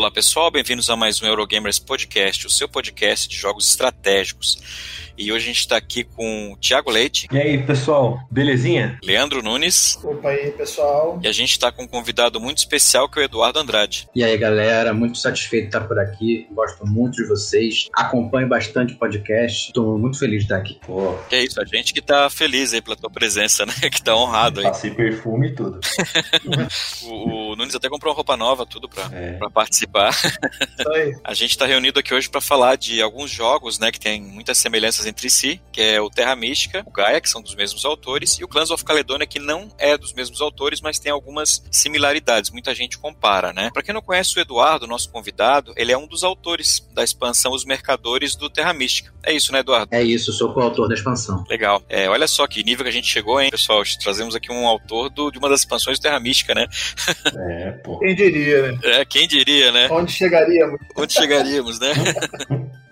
Olá pessoal, bem-vindos a mais um Eurogamers Podcast, o seu podcast de jogos estratégicos. E hoje a gente está aqui com o Thiago Leite. E aí, pessoal, belezinha? Leandro Nunes. Opa aí, pessoal. E a gente está com um convidado muito especial que é o Eduardo Andrade. E aí, galera, muito satisfeito de estar por aqui. Gosto muito de vocês. Acompanho bastante o podcast. Estou muito feliz de estar aqui. Pô. Que é isso, a gente que está feliz aí pela tua presença, né? Que está honrado aí. Passei perfume e tudo. o, o, Nunes até comprou uma roupa nova, tudo para é. participar. Isso aí. A gente está reunido aqui hoje para falar de alguns jogos, né, que tem muitas semelhanças entre si, que é o Terra Mística, o Gaia, que são dos mesmos autores, e o Clans of Caledonia, que não é dos mesmos autores, mas tem algumas similaridades. Muita gente compara, né? Para quem não conhece o Eduardo, nosso convidado, ele é um dos autores da expansão Os Mercadores do Terra Mística. É isso, né, Eduardo? É isso, sou coautor da expansão. Legal. É, olha só que nível que a gente chegou, hein, pessoal? Trazemos aqui um autor do, de uma das expansões do Terra Mística, né? É, pô. Quem diria, né? É, quem diria, né? Onde chegaríamos? Onde chegaríamos, né?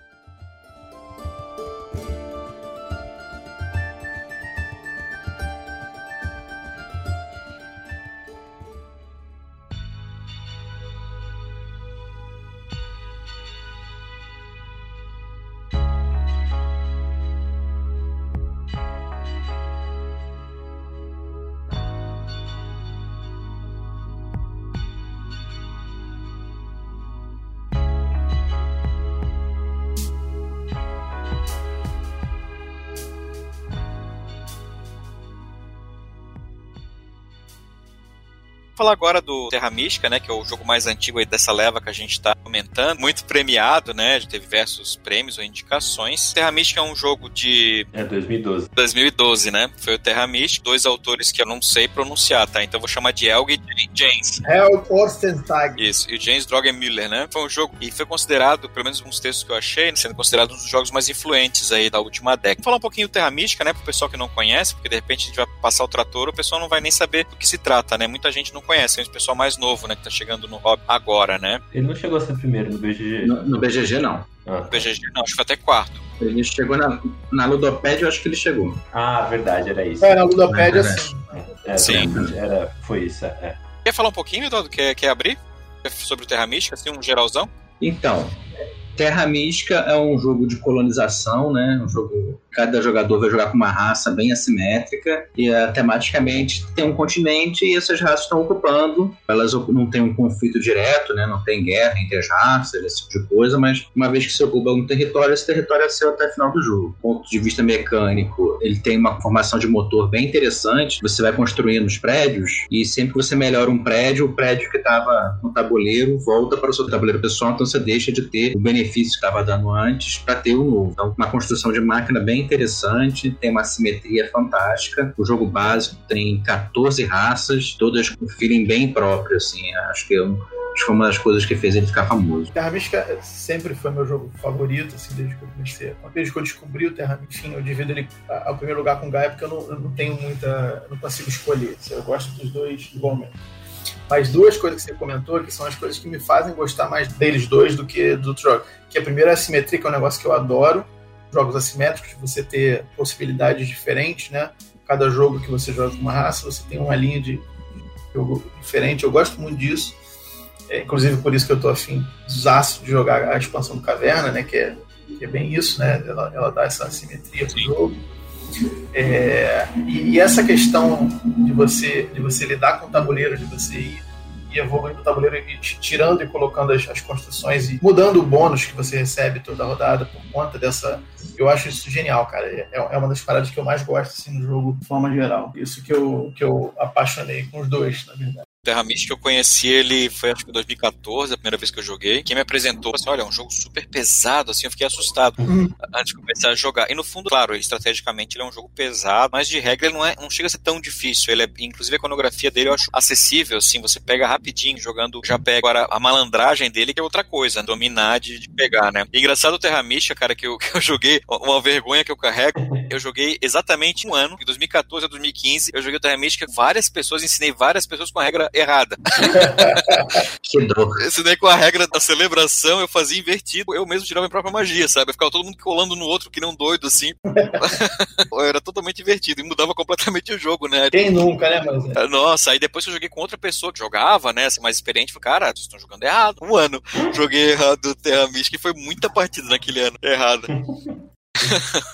falar agora do Terra Mística, né, que é o jogo mais antigo aí dessa leva que a gente está comentando, muito premiado, né, já teve diversos prêmios ou indicações. Terra Mística é um jogo de... É, 2012. 2012, né, foi o Terra Mística, dois autores que eu não sei pronunciar, tá, então eu vou chamar de Helge e James. Helge Orstentag. Isso, e o James Drogemüller, né, foi um jogo, e foi considerado, pelo menos alguns textos que eu achei, sendo considerado um dos jogos mais influentes aí da última década. Vou falar um pouquinho do Terra Mística, né, pro pessoal que não conhece, porque de repente a gente vai passar o trator, o pessoal não vai nem saber do que se trata, né, muita gente não conhece, é um pessoal mais novo, né, que tá chegando no hobby agora, né? Ele não chegou a ser primeiro no BGG? No, no BGG, não. Ah. No BGG, não, acho que foi até quarto. Ele chegou na, na Ludopédia, eu acho que ele chegou. Ah, verdade, era isso. É, na Ludopédia, sim. É, sim. Era, foi isso, é. Quer falar um pouquinho, Eduardo? Quer, quer abrir? Sobre o Terra Mística, assim, um geralzão? Então, Terra Mística é um jogo de colonização, né? Um jogo cada jogador vai jogar com uma raça bem assimétrica e uh, tematicamente tem um continente e essas raças estão ocupando. Elas não têm um conflito direto, né? não tem guerra entre as raças, esse tipo de coisa, mas uma vez que se ocupa um território, esse território é seu até o final do jogo. Do ponto de vista mecânico, ele tem uma formação de motor bem interessante. Você vai construindo os prédios e sempre que você melhora um prédio, o prédio que estava no tabuleiro volta para o seu tabuleiro pessoal, então você deixa de ter o benefício que estava dando antes para ter o novo. Então, uma construção de máquina bem interessante, tem uma simetria fantástica. O jogo básico tem 14 raças, todas com feeling bem próprio, assim. Acho que é um, acho que foi uma das coisas que fez ele ficar famoso. Terra Mística sempre foi meu jogo favorito, assim, desde que eu comecei. Desde que eu descobri o Terra Mística, eu divido ele ao primeiro lugar com o Gaia, porque eu não, eu não tenho muita. Eu não consigo escolher. Assim, eu gosto dos dois igualmente. Mas duas coisas que você comentou, que são as coisas que me fazem gostar mais deles dois do que do Trog. Que a primeira é a simetria, que é um negócio que eu adoro jogos assimétricos, você ter possibilidades diferentes, né? Cada jogo que você joga com uma raça, você tem uma linha de jogo diferente. Eu gosto muito disso. É, inclusive por isso que eu tô afim de jogar a expansão do Caverna, né? Que é, que é bem isso, né? Ela, ela dá essa assimetria pro jogo. É, e, e, essa questão de você de você lidar com o tabuleiro, de você ir e evoluindo o tabuleiro e tirando e colocando as, as, construções e mudando o bônus que você recebe toda a rodada por conta dessa. Eu acho isso genial, cara. É, é uma das paradas que eu mais gosto assim, no jogo, de forma geral. Isso que eu, que eu apaixonei com os dois, na verdade. Terra Mística eu conheci ele, foi acho que em 2014, a primeira vez que eu joguei. Quem me apresentou, assim, olha, é um jogo super pesado, assim, eu fiquei assustado uhum. antes de começar a jogar. E no fundo, claro, estrategicamente ele é um jogo pesado, mas de regra ele não, é, não chega a ser tão difícil. Ele é, inclusive a iconografia dele eu acho acessível, assim, você pega rapidinho jogando, já pega. Agora, a malandragem dele que é outra coisa, dominar de, de pegar, né? E engraçado o Terra Mística, cara, que eu, que eu joguei, uma vergonha que eu carrego, eu joguei exatamente um ano, de 2014 a 2015, eu joguei o Terra Mística, várias pessoas, ensinei várias pessoas com a regra errada. que dor. Esse daí com a regra da celebração eu fazia invertido, eu mesmo tirava minha própria magia, sabe? Eu ficava todo mundo colando no outro que nem um doido, assim. era totalmente invertido e mudava completamente o jogo, né? Quem nunca, né, mas Nossa, aí depois que eu joguei com outra pessoa que jogava, né, assim, mais experiente, falei, cara, vocês estão jogando errado. Um ano joguei errado Terra Mística e foi muita partida naquele ano errada.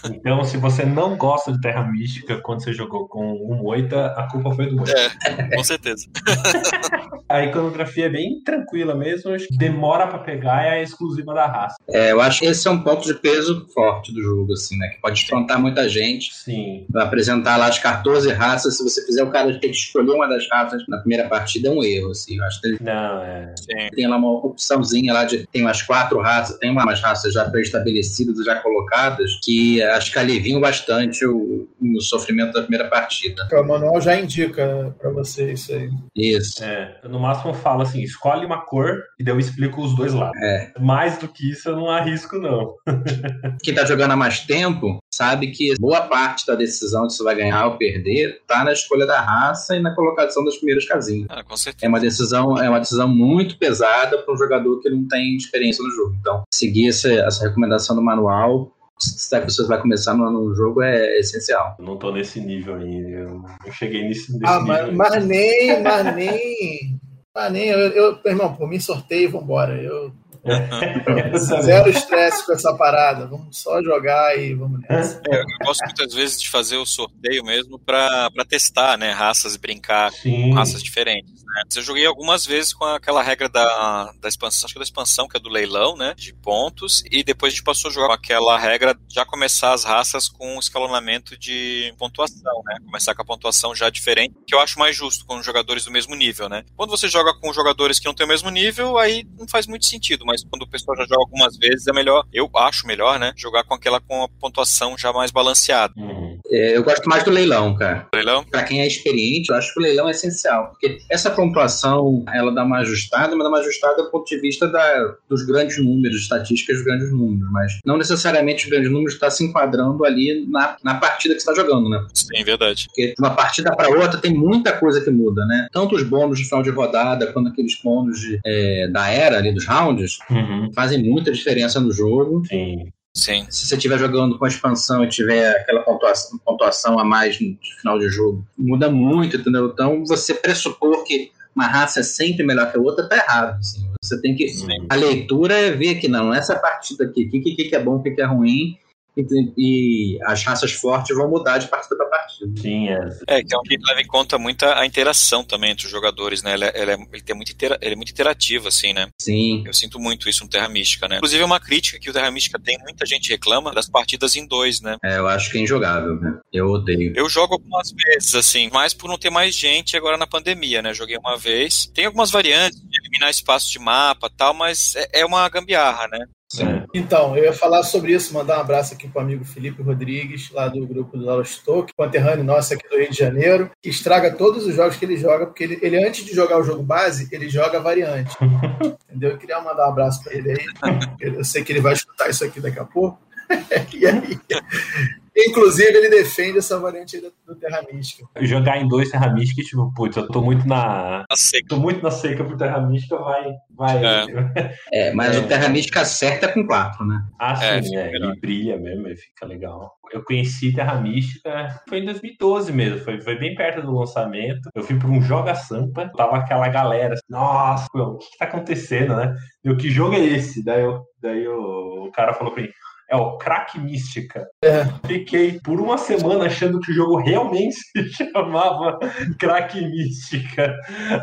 Então, se você não gosta de Terra Mística quando você jogou com o Moita, a culpa foi do Moita. É, com certeza. a iconografia é bem tranquila mesmo, demora para pegar e é exclusiva da raça. É, eu acho que esse é um ponto de peso forte do jogo, assim, né? Que pode espantar muita gente. Sim. Vai apresentar lá as 14 raças, se você fizer o cara ter que escolher uma das raças na primeira partida, é um erro, assim. Eu acho que ele Não, é. Sim. tem lá uma opçãozinha lá de tem umas quatro raças, tem umas raças já pré-estabelecidas, já colocadas, que acho que aliviam bastante o, o sofrimento da primeira partida. o manual já indica pra você isso aí. Isso. É, eu no máximo falo assim, escolhe uma cor e daí eu explico os dois lados. É. Mais do que isso eu não arrisco, não. Quem tá jogando há mais tempo sabe que boa parte da decisão de se vai ganhar ou perder tá na escolha da raça e na colocação das primeiras casinhas. Ah, com certeza. É uma decisão, é uma decisão muito pesada para um jogador que não tem experiência no jogo. Então, seguir essa, essa recomendação do manual, se a pessoa vai começar no, no jogo, é essencial. Eu não tô nesse nível ainda. Eu não cheguei nesse, nesse Ah, nível. mas, mas nem, mas nem. Mas nem, eu, eu, irmão, por mim sorteio e vambora. Eu, Eu. zero estresse com essa parada. Vamos só jogar e vamos nessa. É, eu gosto muitas vezes de fazer o sorteio mesmo pra, pra testar, né? Raças e brincar Sim. com raças diferentes. Né? Eu joguei algumas vezes com aquela regra da, da expansão, acho que da expansão, que é do leilão, né? De pontos, e depois a gente passou a jogar com aquela regra de já começar as raças com escalonamento de pontuação, né? Começar com a pontuação já diferente, que eu acho mais justo com jogadores do mesmo nível, né? Quando você joga com jogadores que não têm o mesmo nível, aí não faz muito sentido, mas quando o pessoal já joga algumas vezes, é melhor, eu acho melhor, né? Jogar com aquela com a pontuação já mais balanceada. Uhum. É, eu gosto mais do leilão, cara. Leilão? Para quem é experiente, eu acho que o leilão é essencial, porque essa pontuação, ela dá uma ajustada, mas dá uma ajustada do ponto de vista da, dos grandes números, estatísticas dos grandes números, mas não necessariamente os grandes números estão se enquadrando ali na, na partida que você está jogando, né? Sim, verdade. Porque de uma partida para outra tem muita coisa que muda, né? Tanto os bônus de final de rodada, quanto aqueles bônus de, é, da era ali dos rounds, Uhum. fazem muita diferença no jogo. Sim. Sim. Se você estiver jogando com a expansão e tiver aquela pontuação, pontuação a mais no final de jogo, muda muito, entendeu? Então, você pressupor que uma raça é sempre melhor que a outra, tá errado. assim. Você tem que. Sim. A leitura é ver que não, essa partida aqui, o que, que, que é bom, o que, que é ruim, e, e as raças fortes vão mudar de partida para partida. Sim, é. É, que é um que leva em conta muita a interação também entre os jogadores, né? Ele, é- ele é, ele, tem muito intera- ele é muito interativo, assim, né? Sim. Eu sinto muito isso no Terra Mística, né? Inclusive é uma crítica que o Terra Mística tem, muita gente reclama das partidas em dois, né? É, eu acho que é injogável, né? Eu odeio. Eu jogo algumas vezes, assim, mas por não ter mais gente agora na pandemia, né? Joguei uma vez. Tem algumas variantes de eliminar espaço de mapa e tal, mas é, é uma gambiarra, né? É. Então, eu ia falar sobre isso, mandar um abraço aqui pro amigo Felipe Rodrigues, lá do grupo do Lost Talk, conterrâneo nosso aqui do Rio de Janeiro, que estraga todos os jogos que ele joga, porque ele, ele antes de jogar o jogo base, ele joga a variante. Entendeu? Eu queria mandar um abraço para ele aí. Eu sei que ele vai escutar isso aqui daqui a pouco. E aí, inclusive, ele defende essa variante aí do, do Terra Mística. Jogar em dois Terra Mística, tipo, putz, eu tô muito na. A seca. Tô muito na seca pro Terra Mística, vai. vai. É, mas É. o Terra Mística acerta com quatro, né? Ah, É, sim, é, ele brilha mesmo, ele fica legal. Eu conheci Terra Mística, foi em 2012 mesmo, foi, foi bem perto do lançamento. Eu fui pra um Joga Sampa, tava aquela galera, assim, nossa, meu, o que, que tá acontecendo, né? Eu, que jogo é esse? Daí, eu, daí eu- o cara falou pra mim, é o Crack Mística. É. Fiquei por uma semana achando que o jogo realmente se chamava Crack Mística.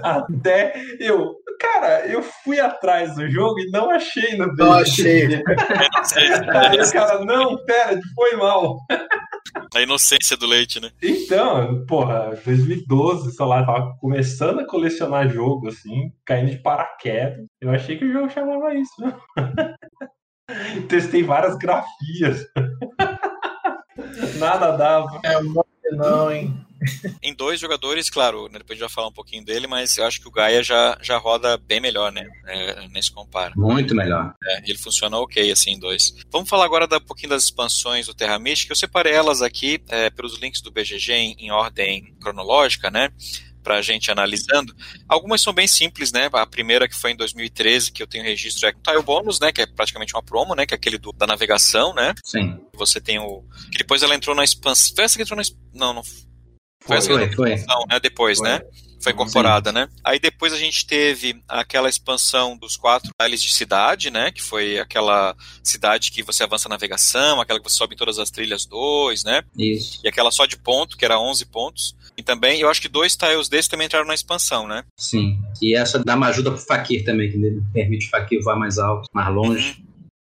Até eu. Cara, eu fui atrás do jogo e não achei no Não achei. Aí o cara, não, pera, foi mal. A inocência do leite, né? Então, porra, 2012, sei lá, tava começando a colecionar jogo, assim, caindo de paraquedas. Eu achei que o jogo chamava isso, né? Testei várias grafias. Nada dava. É mole não, hein? Em dois jogadores, claro, né, depois a gente vai falar um pouquinho dele, mas eu acho que o Gaia já, já roda bem melhor, né? É, nesse compara. Muito melhor. É, ele funciona ok, assim, em dois. Vamos falar agora da, um pouquinho das expansões do Terra Mística. Eu separei elas aqui é, pelos links do BGG em, em ordem cronológica, né? Pra gente analisando. Algumas são bem simples, né? A primeira que foi em 2013, que eu tenho registro, é o Tile Bônus, né? Que é praticamente uma promo, né? Que é aquele do, da navegação, né? Sim. Você tem o. Que depois ela entrou na expansão. Foi essa que entrou na. Não, não. Foi, essa foi, que foi. Expansão, né? Depois, Foi. né? Foi incorporada, né? Aí depois a gente teve aquela expansão dos quatro tiles de cidade, né? Que foi aquela cidade que você avança a navegação, aquela que você sobe em todas as trilhas 2, né? Isso. E aquela só de ponto, que era 11 pontos. E também, eu acho que dois tiles desses também entraram na expansão, né? Sim. E essa dá uma ajuda pro Fakir também, que ele permite o Fakir voar mais alto, mais longe.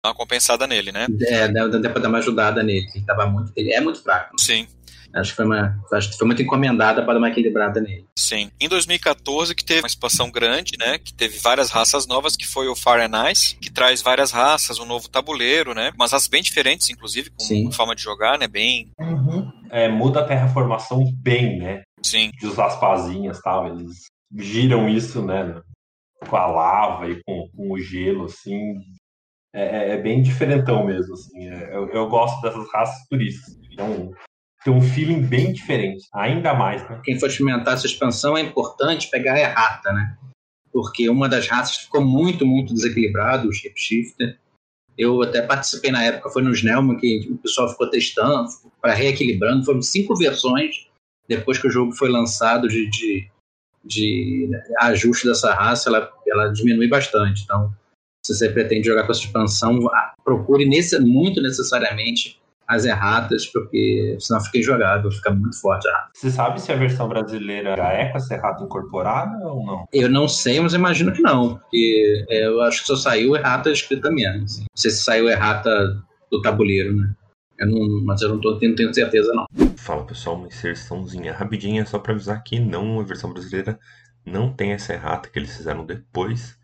Dá uma compensada nele, né? É, dá, dá pra dar uma ajudada nele, que ele tava muito. Ele é muito fraco. Sim, Acho que foi uma. Acho que foi muito encomendada para dar uma equilibrada nele. sim. Em 2014 que teve uma expansão grande, né? Que teve várias raças novas, que foi o Fire and Ice, que traz várias raças, um novo tabuleiro, né? Umas raças bem diferentes, inclusive, com Sim. forma de jogar, né? Bem. Uhum. É, muda a terraformação bem, né? Sim. De usar as pazinhas e tal. Eles giram isso, né? Com a lava e com, com o gelo, assim. É, é- é bem diferentão mesmo, assim. É, eu, eu gosto dessas raças por isso. Então, tem um feeling bem diferente. Ainda mais, né? Quem for experimentar essa expansão é importante pegar a errata, né? Porque uma das raças ficou muito, muito desequilibrada, o Shapeshifter. Eu até participei na época, foi no Snellman que o pessoal ficou testando, para reequilibrando. Foram cinco versões depois que o jogo foi lançado de, de, de ajuste dessa raça, ela, ela diminui bastante. Então, se você pretende jogar com essa expansão, procure nesse, muito necessariamente as erratas, porque senão fica injogável, fica muito forte a errata. Você sabe se a versão brasileira já é com essa errata incorporada ou não? Eu não sei, mas imagino que não, porque é, eu acho que só saiu errata escrita mesmo. Assim. Não sei se saiu errata do tabuleiro, né? Eu não, mas eu não tô, não tenho certeza, não. Fala pessoal, uma inserçãozinha rapidinha só para avisar que não, a versão brasileira não tem essa errata que eles fizeram depois,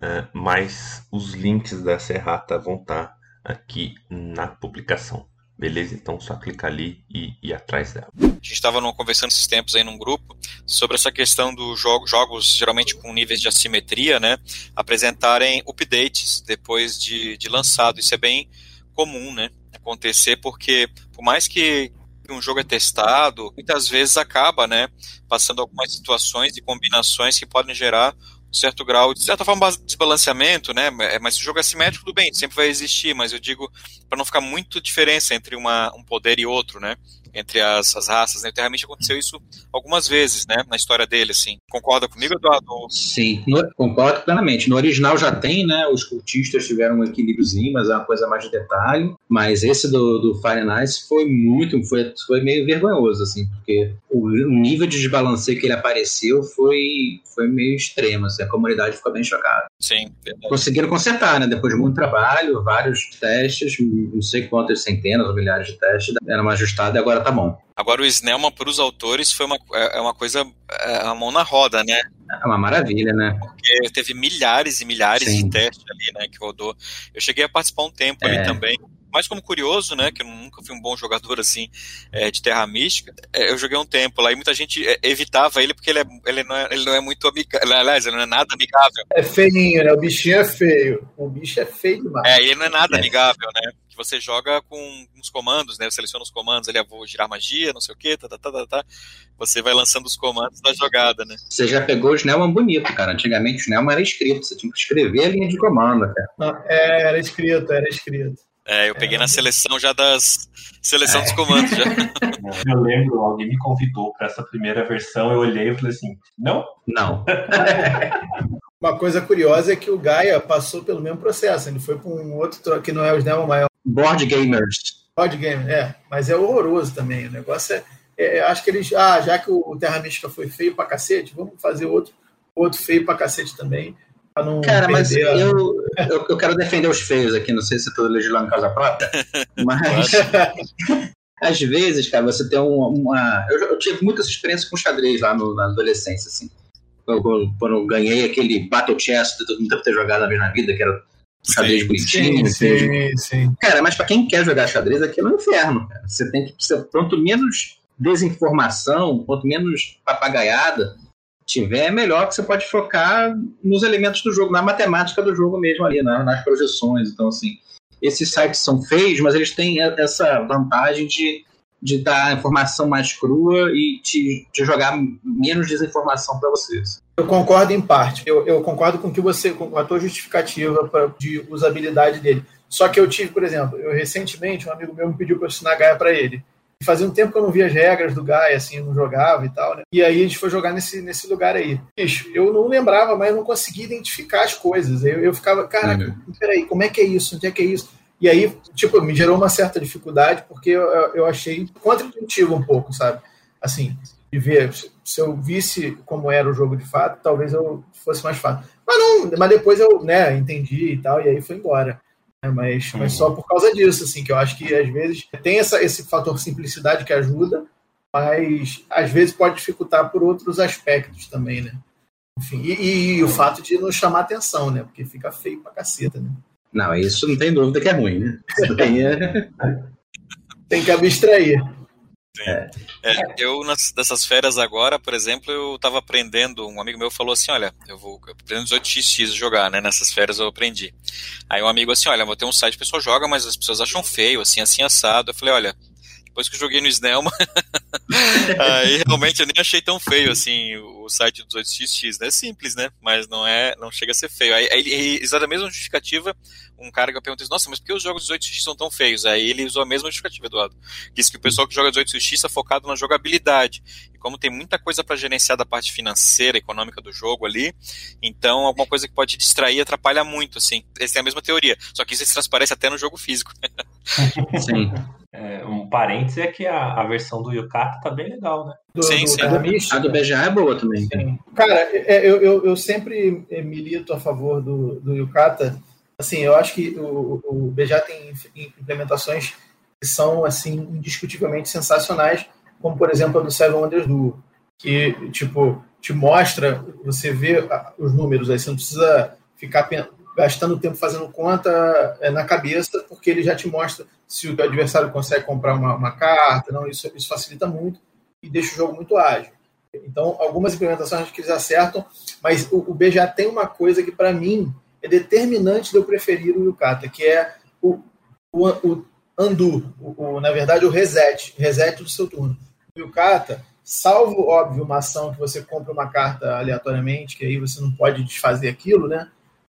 eh, mas os links dessa errata vão estar aqui na publicação. Beleza? Então só clicar ali e ir atrás dela. A gente estava conversando esses tempos aí num grupo sobre essa questão dos jogo, jogos, geralmente com níveis de assimetria, né? Apresentarem updates depois de, de lançado. Isso é bem comum, né? Acontecer, porque por mais que um jogo é testado, muitas vezes acaba, né? Passando algumas situações e combinações que podem gerar certo grau de certa forma de desbalanceamento, né? Mas se o jogo é assimétrico, tudo bem, sempre vai existir, mas eu digo para não ficar muito diferença entre uma, um poder e outro, né? Entre as, as raças, né? Mística aconteceu isso algumas vezes, né? Na história dele, assim. Concorda comigo, Eduardo? Sim, no- concordo plenamente. No original já tem, né? Os cultistas tiveram um equilíbriozinho, mas é uma coisa mais de detalhe. Mas esse do, do Fire and Ice foi muito, foi, foi meio vergonhoso, assim, porque o, o nível de desbalanceio que ele apareceu foi, foi meio extremo, assim, a comunidade ficou bem chocada. Sim, verdade. Conseguiram consertar, né? Depois de muito trabalho, vários testes, não sei quantas centenas ou milhares de testes, era uma ajustada e agora tá bom. Agora, o Snellman, para os autores, foi uma, é é uma coisa, é a mão na roda, né? É uma maravilha, né? Porque teve milhares e milhares Sim. de testes ali, né, que rodou. Eu cheguei a participar um tempo É. ali também. Mas como curioso, né, que eu nunca fui um bom jogador, assim, é, de Terra Mística, é, eu joguei um tempo lá e muita gente é, evitava ele porque ele, é, ele, não, é, ele não é muito amigável, aliás, ele não é nada amigável. É feinho, né? O bichinho é feio. O bicho é feio demais. É, e ele não é nada É. amigável, né? Que você joga com uns comandos, né? Você seleciona os comandos, ele ah, vou girar magia, não sei o quê, tá, tá, tá, tá, tá. Você vai lançando os comandos da jogada, né? Você já pegou o Snellman bonito, cara. Antigamente o Snellman era escrito, você tinha que escrever a linha de comando, cara. Não, é, era escrito, era escrito. É, eu peguei na seleção já das. Seleção dos comandos já. Eu lembro, alguém me convidou para essa primeira versão, eu olhei e falei assim, não, Não. Uma coisa curiosa é que o Gaia passou pelo mesmo processo. Ele foi para um outro tro- que não é o Snellman, mas é Board Gamers. Board Game, é. Mas é horroroso também. O negócio é. é, acho que eles. Ah, já que o Terra Mística foi feio pra cacete, vamos fazer outro, outro feio pra cacete também. Não Cara, mas a- eu, eu, eu quero defender os feios aqui, não sei se estou legislando causa própria, mas às vezes, cara, você tem uma. uma- eu, eu tive muitas experiências com xadrez lá no- na adolescência, assim. Eu- eu- quando eu ganhei aquele Battle Chess que todo mundo ter jogado vez na vida, que era xadrez Sim. bonitinho. Sim, assim. sim, sim. Cara, mas para quem quer jogar xadrez, aquilo é um inferno. Cara. Você tem que. Quanto menos desinformação, quanto menos papagaiada tiver, é melhor que você pode focar nos elementos do jogo, na matemática do jogo mesmo ali, na- nas projeções. Então, assim, esses sites são feios, mas eles têm essa vantagem de de dar informação mais crua e te, te jogar menos desinformação para vocês. Eu concordo em parte. Eu, eu, concordo com que você, com a tua justificativa pra, de usabilidade dele. Só que eu tive, por exemplo, eu recentemente, um amigo meu me pediu para eu ensinar Gaia para ele. Fazia um tempo que eu não via as regras do Gaia, assim, não jogava e tal, né? E aí a gente foi jogar nesse, nesse lugar aí. Bicho, eu não lembrava, mas não conseguia identificar as coisas. Eu, eu ficava, caraca, uhum. peraí, como é que é isso? Onde é que é isso? E aí, tipo, me gerou uma certa dificuldade, porque eu, eu achei contra-intuitivo um pouco, sabe? Assim, de ver, se eu visse como era o jogo de fato, talvez eu fosse mais fácil. Mas não, mas depois eu, né, entendi e tal, e aí foi embora. Né? Mas, mas só por causa disso, assim, que eu acho que às vezes tem essa, esse fator simplicidade que ajuda, mas às vezes pode dificultar por outros aspectos também, né? Enfim, e, e, o fato de não chamar atenção, né? Porque fica feio pra caceta, né? Não, isso não tem dúvida que é ruim, né? Tem, é... tem que abstrair. É. É, eu, nas, férias agora, por exemplo, eu estava aprendendo, um amigo meu falou assim, olha, eu vou aprender 18x jogar, né, nessas férias eu aprendi. Aí um amigo assim, olha, vou ter um site, a pessoa joga, mas as pessoas acham feio, assim, assim, assado. Eu falei, olha, depois que eu joguei no Snellman, aí realmente eu nem achei tão feio assim o site do 18xx, né? É simples, né? Mas não é, não chega a ser feio. Aí, aí exata a mesma justificativa, um cara que eu perguntei, nossa, mas por que os jogos 18x são tão feios? Aí ele usou a mesma justificativa, Eduardo. Disse que o pessoal que joga 18x é focado na jogabilidade. E como tem muita coisa para gerenciar da parte financeira, econômica do jogo ali, então alguma coisa que pode distrair atrapalha muito, assim. Essa é a mesma teoria. Só que isso se transparece até no jogo físico. Sim. É, um parênteses é que a, a versão do Yukata tá bem legal, né? Do, sim, do, sim. A do BGA é boa também. Sim. Cara, é, eu, eu, eu, sempre milito a favor do, do Yukata. Assim, eu acho que o, o BGA tem implementações que são, assim, indiscutivelmente sensacionais, como, por exemplo, a do Seven Wonders Duo, que, tipo, te mostra, você vê os números, aí você não precisa ficar gastando tempo fazendo conta é, na cabeça, porque ele já te mostra se o adversário consegue comprar uma, uma carta, não, isso, isso facilita muito e deixa o jogo muito ágil. Então, algumas implementações acho que eles acertam, mas o, o BGA tem uma coisa que, para mim, é determinante de eu preferir o Yukata, que é o, o, o undo, o, o, na verdade, o reset, reset do seu turno. O Yukata, salvo, óbvio, uma ação que você compra uma carta aleatoriamente, que aí você não pode desfazer aquilo, né?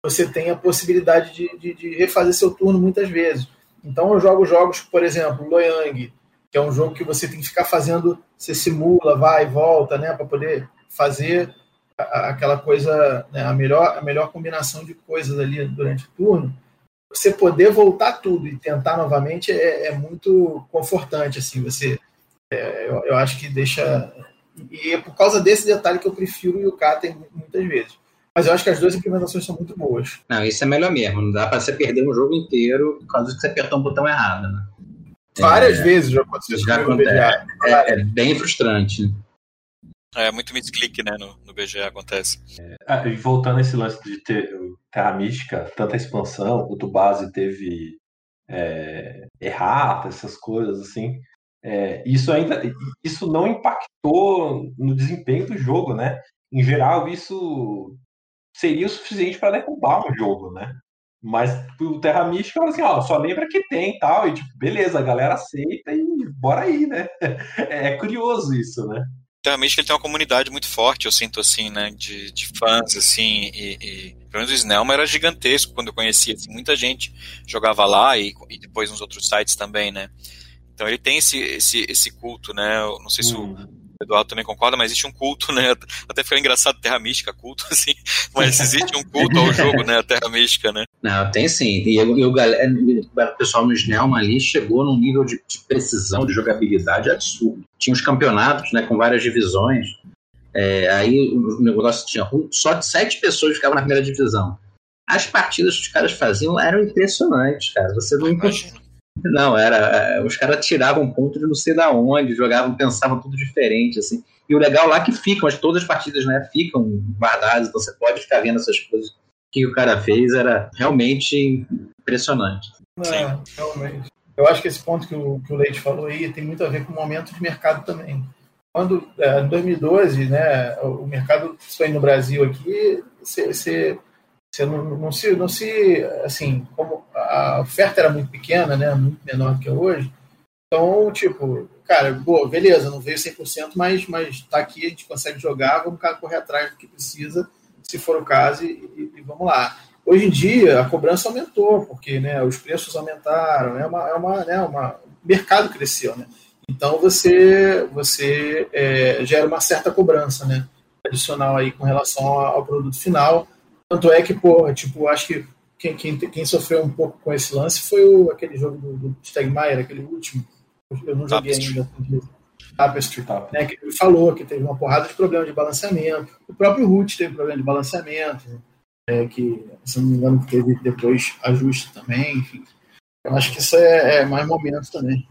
Você tem a possibilidade de, de, de, refazer seu turno muitas vezes. Então eu jogo jogos, por exemplo, Loyang, que é um jogo que você tem que ficar fazendo, você simula, vai e volta, né, para poder fazer aquela coisa, né, a, melhor, a melhor combinação de coisas ali durante o turno. Você poder voltar tudo e tentar novamente é, é muito confortante, assim, você, é, eu, eu, acho que deixa... E é por causa desse detalhe que eu prefiro o Yukata muitas vezes. Mas eu acho que as duas implementações são muito boas. Não, isso é melhor mesmo. Não dá para você perder um jogo inteiro por causa que você apertou um botão errado, né? Várias é, vezes já aconteceu já acontece. É, é, é, bem frustrante. É muito misclick, né? No, no BGA acontece. É, ah, e voltando a esse lance de ter Terra Mística, tanta expansão, o do base teve é, errata, essas coisas assim. É, isso ainda isso não impactou no desempenho do jogo, né? Em geral, isso seria o suficiente para derrubar um jogo, né? Mas o Terra Mística assim, ó, só lembra que tem e tal, e tipo, beleza, a galera aceita e bora aí, né? É, curioso isso, né? Terra Mística ele tem uma comunidade muito forte, eu sinto assim, né, de, de fãs, assim, e, e pelo menos o Snellman era gigantesco quando eu conhecia, assim, muita gente jogava lá e, e, depois nos outros sites também, né? Então ele tem esse, esse, esse culto, né? Eu não sei se o uhum. Eduardo também concorda, mas existe um culto, né? Até foi engraçado Terra Mística, culto, assim, mas existe um culto ao jogo, né? A Terra Mística, né? Não, tem sim. E, o, galera, o pessoal no Snellman ali chegou num nível de, de, precisão, de jogabilidade absurdo. Tinha os campeonatos, né, com várias divisões. É, aí o negócio tinha um, só sete pessoas ficavam na primeira divisão. As partidas que os caras faziam eram impressionantes, cara. Você não, Imagina. Não, era. É, os caras tiravam ponto de não sei da onde, jogavam, pensavam tudo diferente, assim. E o legal lá é que ficam, todas as partidas, né, ficam guardadas, então você pode ficar vendo essas coisas que o cara fez, era realmente impressionante. É, realmente. Eu acho que esse ponto que o, que o Leite falou aí tem muito a ver com o momento de mercado também. Quando, é, em 2012, né, o mercado, foi no Brasil aqui, você você não, não, se, não se, assim, como a oferta era muito pequena, né, muito menor do que hoje, então, tipo, cara, boa, beleza, não veio 100%, mas, mas tá aqui, a gente consegue jogar, vamos correr atrás do que precisa, se for o caso, e, e vamos lá. Hoje em dia, a cobrança aumentou, porque né, os preços aumentaram, é uma, é uma, né, uma, o mercado cresceu, né? Então você, você é, gera uma certa cobrança, né? Adicional aí com relação ao, produto final. Tanto é que, pô, tipo, acho que quem, quem, quem sofreu um pouco com esse lance foi o, aquele jogo do, do Stegmaier, aquele último. Eu não joguei Tapestry. ainda. Tapestry, né, que ele falou que teve uma porrada de problema de balanceamento. O próprio Root teve problema de balanceamento. Né? é, que, se não me engano, teve depois ajuste também, enfim. Eu acho que isso é, é mais momento também.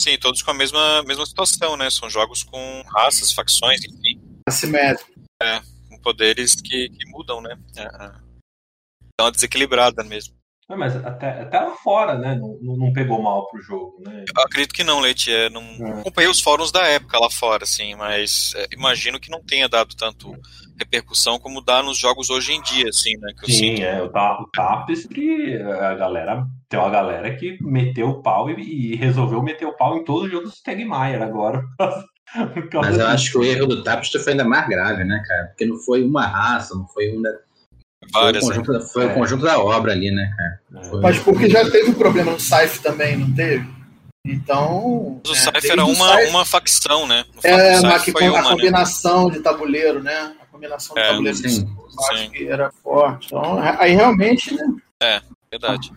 Sim, todos com a mesma, mesma situação, né? São jogos com raças, facções, enfim. Assimétrico. É, com poderes que, que mudam, né? É, é. Dá uma desequilibrada mesmo. Não, mas até, até lá fora, né? Não, não pegou mal pro jogo, né? Eu acredito que não, Leite. É, não é. acompanhei os fóruns da época lá fora, assim, mas é, imagino que não tenha dado tanto repercussão como dá nos jogos hoje em dia, assim, né? Que Sim, é, o, Tapestry, a galera, tem uma galera que meteu o pau e, e resolveu meter o pau em todos os jogos do Stegmaier agora. Mas eu acho que o erro do Tapestry foi ainda mais grave, né, cara? Porque não foi uma raça, não foi uma Várias, foi, o conjunto, foi é. o conjunto da obra ali, né, cara? Foi... Mas porque já teve um problema no Saif também, não teve? Então. o é, era uma, uma facção, né? é, mas que, a uma, né? combinação né? de tabuleiro, né? A combinação de é, tabuleiro sim, sim. que era forte. Então, aí realmente, né? É, verdade.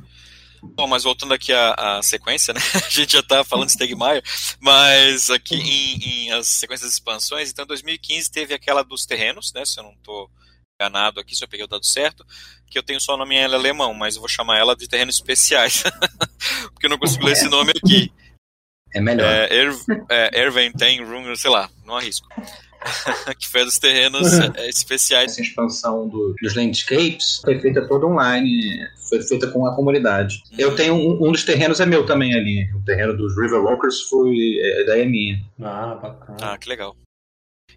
Bom, mas voltando aqui à, à, sequência, né? A gente já tá falando de Stegmaier, mas aqui em, em, as sequências de expansões, então 2015 teve aquela dos terrenos, né? Se eu não tô enganado aqui, se eu peguei o dado certo, que eu tenho só o nome em alemão, mas eu vou chamar ela de terrenos especiais, porque eu não consigo ler esse nome aqui. É melhor. É, er, é, Room, sei lá, não arrisco. que foi dos terrenos é, especiais. Essa expansão do, dos landscapes foi feita toda online, foi feita com a comunidade. Hum. Eu tenho um, um, dos terrenos é meu também ali. O terreno dos Riverwalkers foi é, daí é minha. Ah, bacana. Ah, que legal.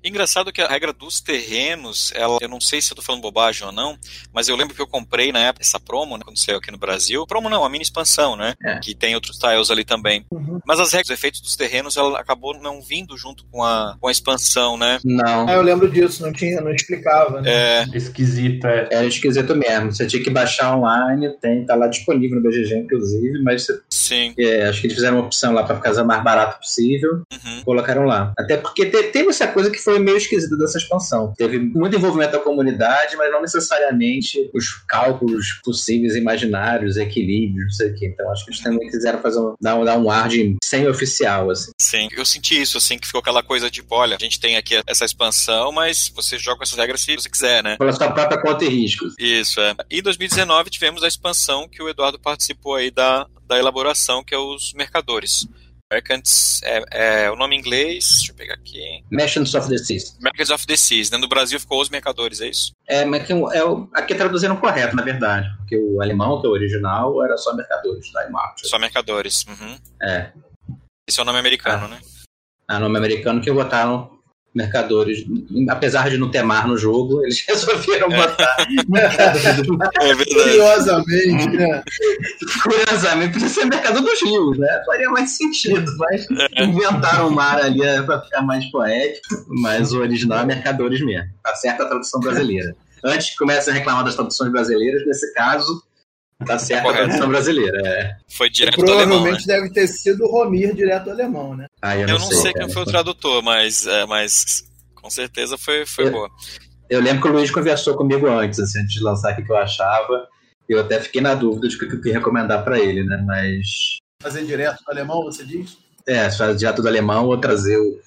Engraçado que a regra dos terrenos, ela, eu não sei se eu tô falando bobagem ou não, mas eu lembro que eu comprei na época essa promo, né, quando saiu aqui no Brasil. Promo não, a mini expansão, né? É. Que tem outros tiles ali também. Uhum. Mas as regras, os efeitos dos terrenos, ela acabou não vindo junto com a, com a expansão, né? Não. Ah, eu lembro disso, não tinha, não explicava, né? É. Esquisito, é. Era esquisito mesmo. Você tinha que baixar online, tem, tá lá disponível no BGG, inclusive, mas você, Sim. É, acho que eles fizeram uma opção lá para ficar o mais barato possível, uhum. colocaram lá. Até porque te, teve essa coisa que foi foi meio esquisito dessa expansão. Teve muito envolvimento da comunidade, mas não necessariamente os cálculos possíveis, imaginários, equilíbrios, não sei o quê. Então acho que eles também quiseram fazer um, dar, um, dar um ar de semi-oficial, assim. Sim, eu senti isso, assim, que ficou aquela coisa de, tipo, olha, a gente tem aqui essa expansão, mas você joga com essas regras se você quiser, né? Pela sua própria conta e riscos. Isso, é. E em 2019 tivemos a expansão que o Eduardo participou aí da, da elaboração, que é os mercadores. Merchants é, é, o nome em inglês, deixa eu pegar aqui. Merchants of the Seas. Merchants of the Seas. Né? No Brasil ficou os mercadores, é isso? É, mas que, é, aqui traduzindo correto, na verdade. Porque o alemão, que é o original, era só mercadores, tá? Só mercadores. Uhum. É. Esse é o nome americano, ah. né? Ah, nome americano que botaram mercadores. Apesar de não ter mar no jogo, eles resolveram é. botar. é verdade. Curiosamente, né? Curiosamente, podia ser mercador dos rios, né? Faria mais sentido, mas é. inventaram o mar ali é, para ficar mais poético, mas o original é mercadores mesmo. Tá certa a tradução brasileira. Antes que comecem a reclamar das traduções brasileiras, nesse caso, Tá certo a tradução brasileira. É. Foi direto do alemão. Provavelmente né? deve ter sido o Romir direto do alemão, né? Ah, eu não, eu não sei, sei quem foi o tradutor, mas, é, mas com certeza foi, foi eu, boa. Eu lembro que o Luiz conversou comigo antes, assim, antes de lançar o que eu achava. Eu até fiquei na dúvida de o que eu ia recomendar para ele, né? Mas. Fazer direto do alemão, você diz? É, fazer direto do alemão ou trazer o.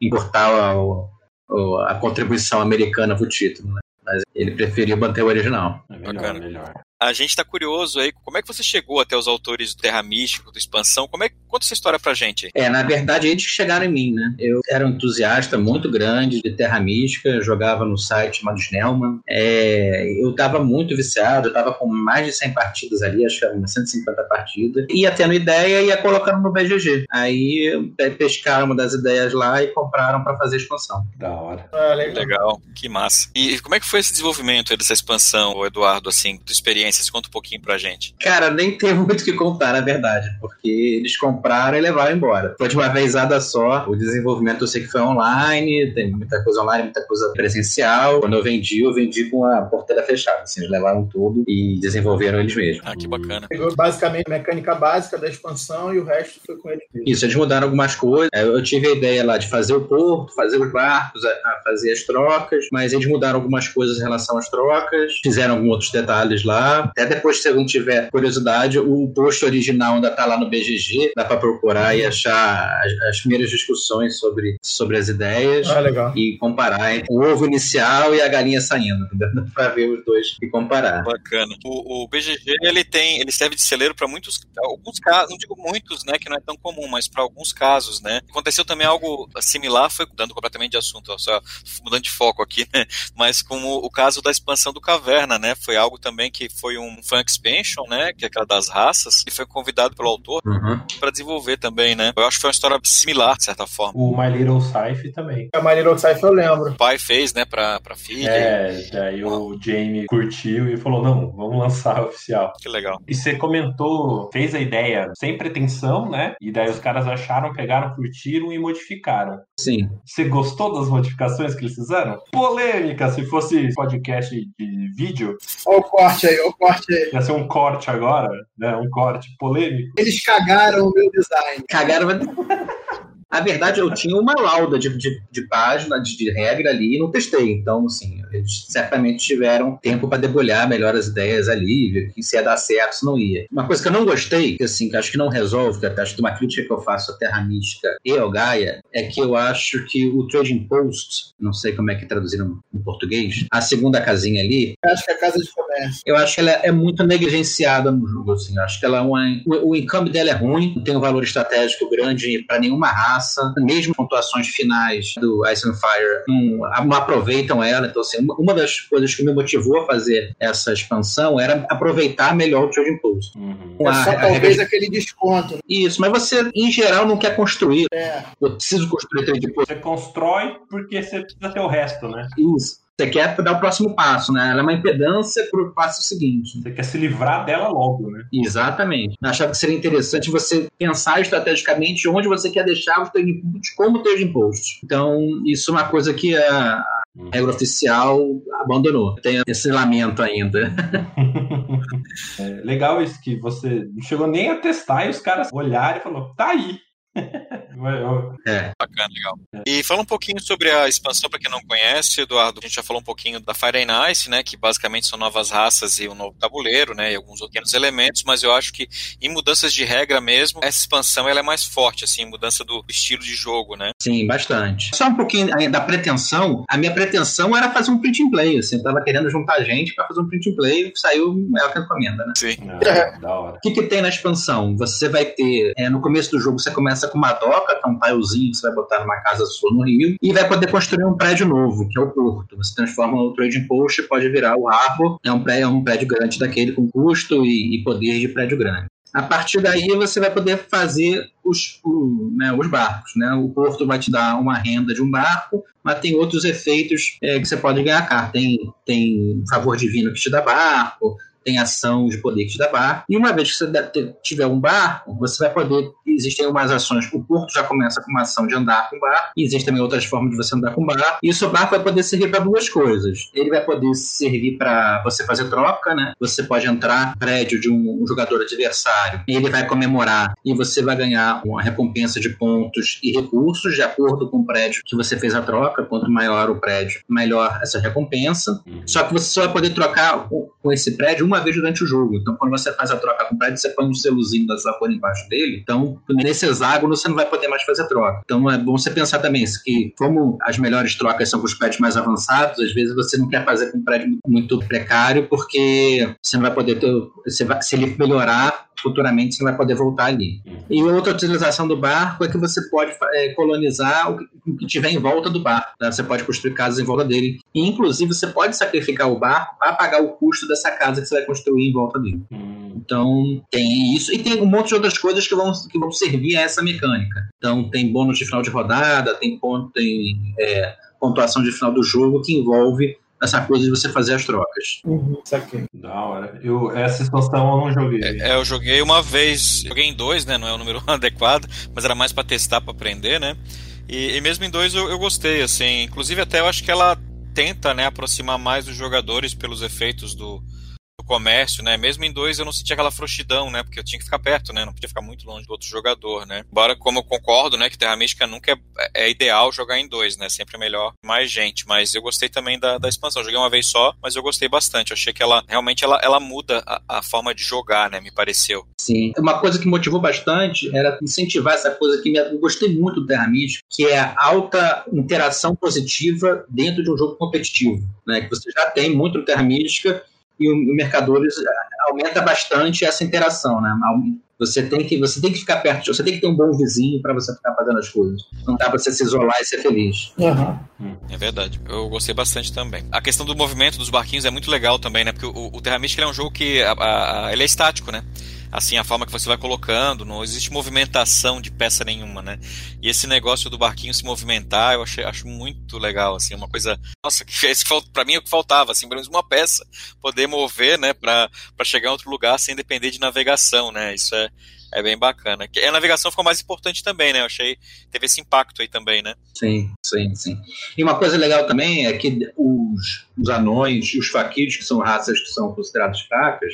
importar a, a contribuição americana pro título, né? Mas ele preferiu manter o original. É melhor, melhor. A gente está curioso aí, como é que você chegou até os autores do Terra Místico, do Expansão? Como é, conta essa história pra gente. É, na verdade, eles chegaram em mim, né? Eu era um entusiasta muito grande de Terra Mística, jogava no site chamado Snellman. É, eu estava muito viciado, eu estava com mais de 100 partidas ali, acho que eram 150 partidas. Ia tendo ideia e ia colocando no BGG. Aí pescaram uma das ideias lá e compraram para fazer a expansão. Da hora. Ah, legal. legal. que massa. E como é que foi esse desenvolvimento dessa expansão, Eduardo, assim, tua experiência experiências? Conta um pouquinho pra gente. Cara, nem tem muito o que contar, na verdade, porque eles compraram e levaram embora. Foi de uma vezada só. O desenvolvimento eu sei que foi online, tem muita coisa online, muita coisa presencial. Quando eu vendi, eu vendi com a porteira fechada. Assim, eles levaram tudo e desenvolveram eles mesmos. Ah, que bacana. Pegou basicamente a mecânica básica da expansão e o resto foi com ele. Isso, eles mudaram algumas coisas. É, Eu tive a ideia lá de fazer o porto, fazer os barcos, a, a fazer as trocas, mas eles mudaram algumas coisas em relação às trocas, fizeram alguns outros detalhes lá. Até depois, se alguém tiver curiosidade, o post original ainda tá lá no BGG, dá para procurar e achar as, as primeiras discussões sobre, sobre as ideias Ah, legal. e comparar entre o ovo inicial e a galinha saindo, pra ver os dois e comparar. Bacana. O, o BGG ele tem, ele serve de celeiro para muitos, alguns casos, não digo muitos, né, que não é tão comum, mas para alguns casos, né. Aconteceu também algo similar, foi dando completamente de assunto, só mudando de foco aqui, né, mas com o, o caso da expansão do Caverna, né, foi algo também que foi um fan expansion, né, que é aquela das raças, e foi convidado pelo autor Uhum. para desenvolver também, né. Eu acho que foi uma história similar, de certa forma. O My Little Scythe também. A Maria Roxai eu lembro. O pai fez, né, pra, pra filha. É, daí o Jamie curtiu e falou: não, vamos lançar oficial. Que legal. E você comentou, fez a ideia sem pretensão, né? E daí os caras acharam, pegaram, curtiram e modificaram. Sim. Você gostou das modificações que eles fizeram? Polêmica, se fosse podcast de vídeo, Olha o corte aí, olha o corte ia ser um corte agora, né? Um corte polêmico. Eles cagaram o meu design. Cagaram. A verdade, eu tinha uma lauda de, de, de página, de, de regra ali e não testei. Então, assim, eles certamente tiveram tempo para debulhar melhor as ideias ali, ver que se ia dar certo, se não ia. Uma coisa que eu não gostei, que assim, que acho que não resolve, que até acho que uma crítica que eu faço à Terra Mística e ao Gaia, é que eu acho que o Trading Post, não sei como é que traduziram em português, a segunda casinha ali, Eu Acho que é a casa de comércio. eu acho que ela é muito negligenciada no jogo, assim. Eu acho que ela é uma, o, o encamp dela é ruim, não tem um valor estratégico grande para nenhuma raça, mesmo pontuações finais do Ice and Fire não, não aproveitam ela. Então, assim, uma- uma das coisas que me motivou a fazer essa expansão era aproveitar melhor o Trading Post. Uhum. É A- só a talvez regra- aquele desconto. né? Isso, mas você, em geral, não quer construir. É. Eu preciso construir Trading Post. Você constrói porque você precisa ter o resto, né? Isso. Você quer dar o próximo passo, né? Ela é uma impedância para o passo seguinte. Você quer se livrar dela logo, né? Exatamente. Eu achava que seria interessante você pensar estrategicamente onde você quer deixar os trading posts como trading posts. Então, isso é uma coisa que a a regra oficial abandonou. Tem esse lamento ainda. É legal isso que você não chegou nem a testar e os caras olharam e falaram, tá aí. Eu- É. Bacana, legal. E fala um pouquinho sobre a expansão para quem não conhece, Eduardo. A gente já falou um pouquinho da Fire and Ice, né, que basicamente são novas raças e um novo tabuleiro, né, e alguns pequenos elementos, mas eu acho que em mudanças de regra mesmo, essa expansão ela é mais forte, assim, em mudança do estilo de jogo, né? Sim, bastante. Só um pouquinho aí da pretensão. A minha pretensão era fazer um print and play. Assim, eu tava querendo juntar gente para fazer um print and play. Saiu maior que a encomenda, né? Sim. Ah, da hora. O que, que tem na expansão? Você vai ter, é, no começo do jogo, você começa com uma doca, que é um tilezinho que você vai botar numa casa sua no Rio, e vai poder construir um prédio novo, que é o porto. Você transforma o trading post e pode virar o Harbor, é um prédio, é um prédio grande daquele com custo e, e poder de prédio grande. A partir daí você vai poder fazer os, o- né, os barcos. Né? O porto vai te dar uma renda de um barco, mas tem outros efeitos é, que você pode ganhar. Tem, tem favor divino que te dá barco, tem ação de poder que te dá barco. E uma vez que você da- tiver um barco, você vai poder. Existem algumas ações. O porto já começa com uma ação de andar com barco, e existem também outras formas de você andar com barco. E o seu barco vai poder servir para duas coisas. Ele vai poder servir para você fazer troca, né? Você pode entrar no prédio de um, um jogador adversário, e ele vai comemorar, e você vai ganhar uma recompensa de pontos e recursos de acordo com o prédio que você fez a troca. Quanto maior o prédio, melhor essa recompensa. Só que você só vai poder trocar com esse prédio uma vez durante o jogo. Então, quando você faz a troca com o prédio, você põe um selozinho da sua cor embaixo dele. Então, nesse hexágono, você não vai poder mais fazer troca. Então, é bom você pensar também que, como as melhores trocas são com os prédios mais avançados, às vezes você não quer fazer com um prédio muito- precário, porque você não vai poder ter. Você vai, se ele melhorar, futuramente você vai poder voltar ali. E outra utilização do barco é que você pode é, colonizar o que, o que tiver em volta do barco. tá? Você pode construir casas em volta dele. E, inclusive, você pode sacrificar o barco para pagar o custo dessa casa que você vai construir em volta dele. Hum, Então, tem isso. E tem um monte de outras coisas que vão, que vão servir a essa mecânica. Então, tem bônus de final de rodada, tem, ponto, tem é, pontuação de final do jogo que envolve essa coisa de você fazer as trocas. Uhum, saquei. Da hora. Eu, essa expansão eu não joguei. É, eu joguei uma vez, joguei em dois, né? Não é o número adequado, mas era mais para testar, para aprender, né? E, e, mesmo em dois eu, eu gostei, assim. Inclusive até eu acho que ela tenta, né, aproximar mais os jogadores pelos efeitos do, comércio, né? Mesmo em dois eu não sentia aquela frouxidão, né? Porque eu tinha que ficar perto, né? Não podia ficar muito longe do outro jogador, né? Embora, como eu concordo, né? Que Terra Mística nunca é, é ideal jogar em dois, né? Sempre é melhor mais gente. Mas eu gostei também da, da expansão. Joguei uma vez só, mas eu gostei bastante. Eu achei que ela realmente ela, ela muda a, a forma de jogar, né? Me pareceu. Sim. Uma coisa que motivou bastante era incentivar essa coisa que me, eu gostei muito do Terra Mística, que é a alta interação positiva dentro de um jogo competitivo, né? Que você já tem muito no Terra Mística e o Mercadores eh, aumenta bastante essa interação, né? Você tem que você tem que ficar perto, você tem que ter um bom vizinho para você ficar fazendo as coisas. Não dá para você se isolar e ser feliz. Uhum. É verdade. Eu gostei bastante também. A questão do movimento dos barquinhos é muito legal também, né? Porque o, o Terra Mística é um jogo que a, a, a, ele é estático, né? assim, a forma que você vai colocando, não existe movimentação de peça nenhuma, né? E esse negócio do barquinho se movimentar, eu achei, acho muito legal, assim, uma coisa, nossa, que fez, para mim é o que faltava, assim, pelo menos uma peça, poder mover, né, para chegar em outro lugar sem depender de navegação, né? Isso é, é bem bacana. A navegação ficou mais importante também, né? Eu achei teve esse impacto aí também, né? Sim, sim, sim. E uma coisa legal também é que os, os anões e os faquires, que são raças que são consideradas fracas,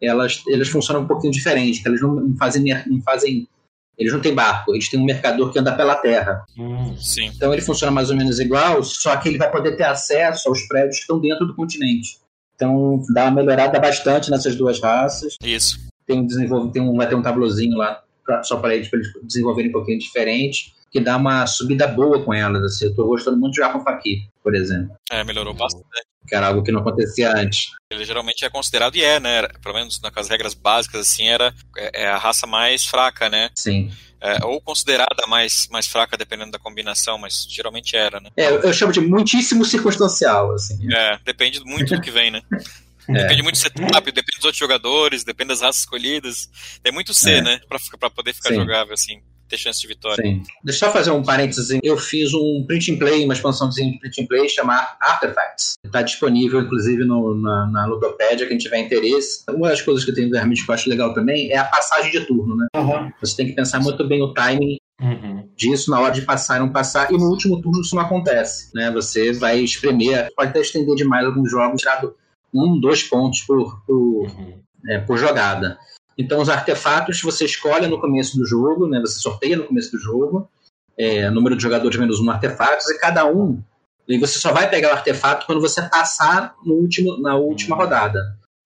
elas, elas funcionam um pouquinho diferente, elas não, não, fazem, não fazem. Eles não têm barco, eles têm um mercador que anda pela terra. Hum, sim. Então ele funciona mais ou menos igual, só que ele vai poder ter acesso aos prédios que estão dentro do continente. Então dá uma melhorada bastante nessas duas raças. Isso. Tem um desenvolve, tem um, vai ter um tablozinho lá pra, só para eles, eles desenvolverem um pouquinho diferente, que dá uma subida boa com elas. Assim. Eu estou gostando muito de jogar com Fakir, por exemplo. É, melhorou bastante que era algo que não acontecia antes. Ele geralmente é considerado, e é, né? Pelo menos nas regras básicas, assim, era é, é a raça mais fraca, né? Sim. É, ou considerada mais, mais fraca, dependendo da combinação, mas geralmente era, né? É, eu chamo de muitíssimo circunstancial, assim. É, depende muito do que vem, né? É. Depende muito do setup, depende dos outros jogadores, depende das raças escolhidas. Tem muito C, é. né? Pra, pra poder ficar Sim. jogável, assim ter chance de vitória. Sim. Deixa eu fazer um parênteses. Eu fiz um print and play, uma expansãozinha de print and play chamada Artifacts. Está disponível, inclusive, no, na, na Ludopédia, quem tiver interesse. Uma das coisas que tem do Hermit que eu acho legal também é a passagem de turno, né? Uhum. Você tem que pensar muito bem o timing Uhum. disso na hora de passar e não passar. E no último turno isso não acontece. Né? Você vai espremer, pode até estender demais alguns jogos, tirado um, dois pontos por, por, uhum. é, por jogada. Então, os artefatos você escolhe no começo do jogo, né? você sorteia no começo do jogo, é, número de jogadores menos um artefatos, e cada um. E você só vai pegar o artefato quando você passar no último, na última rodada.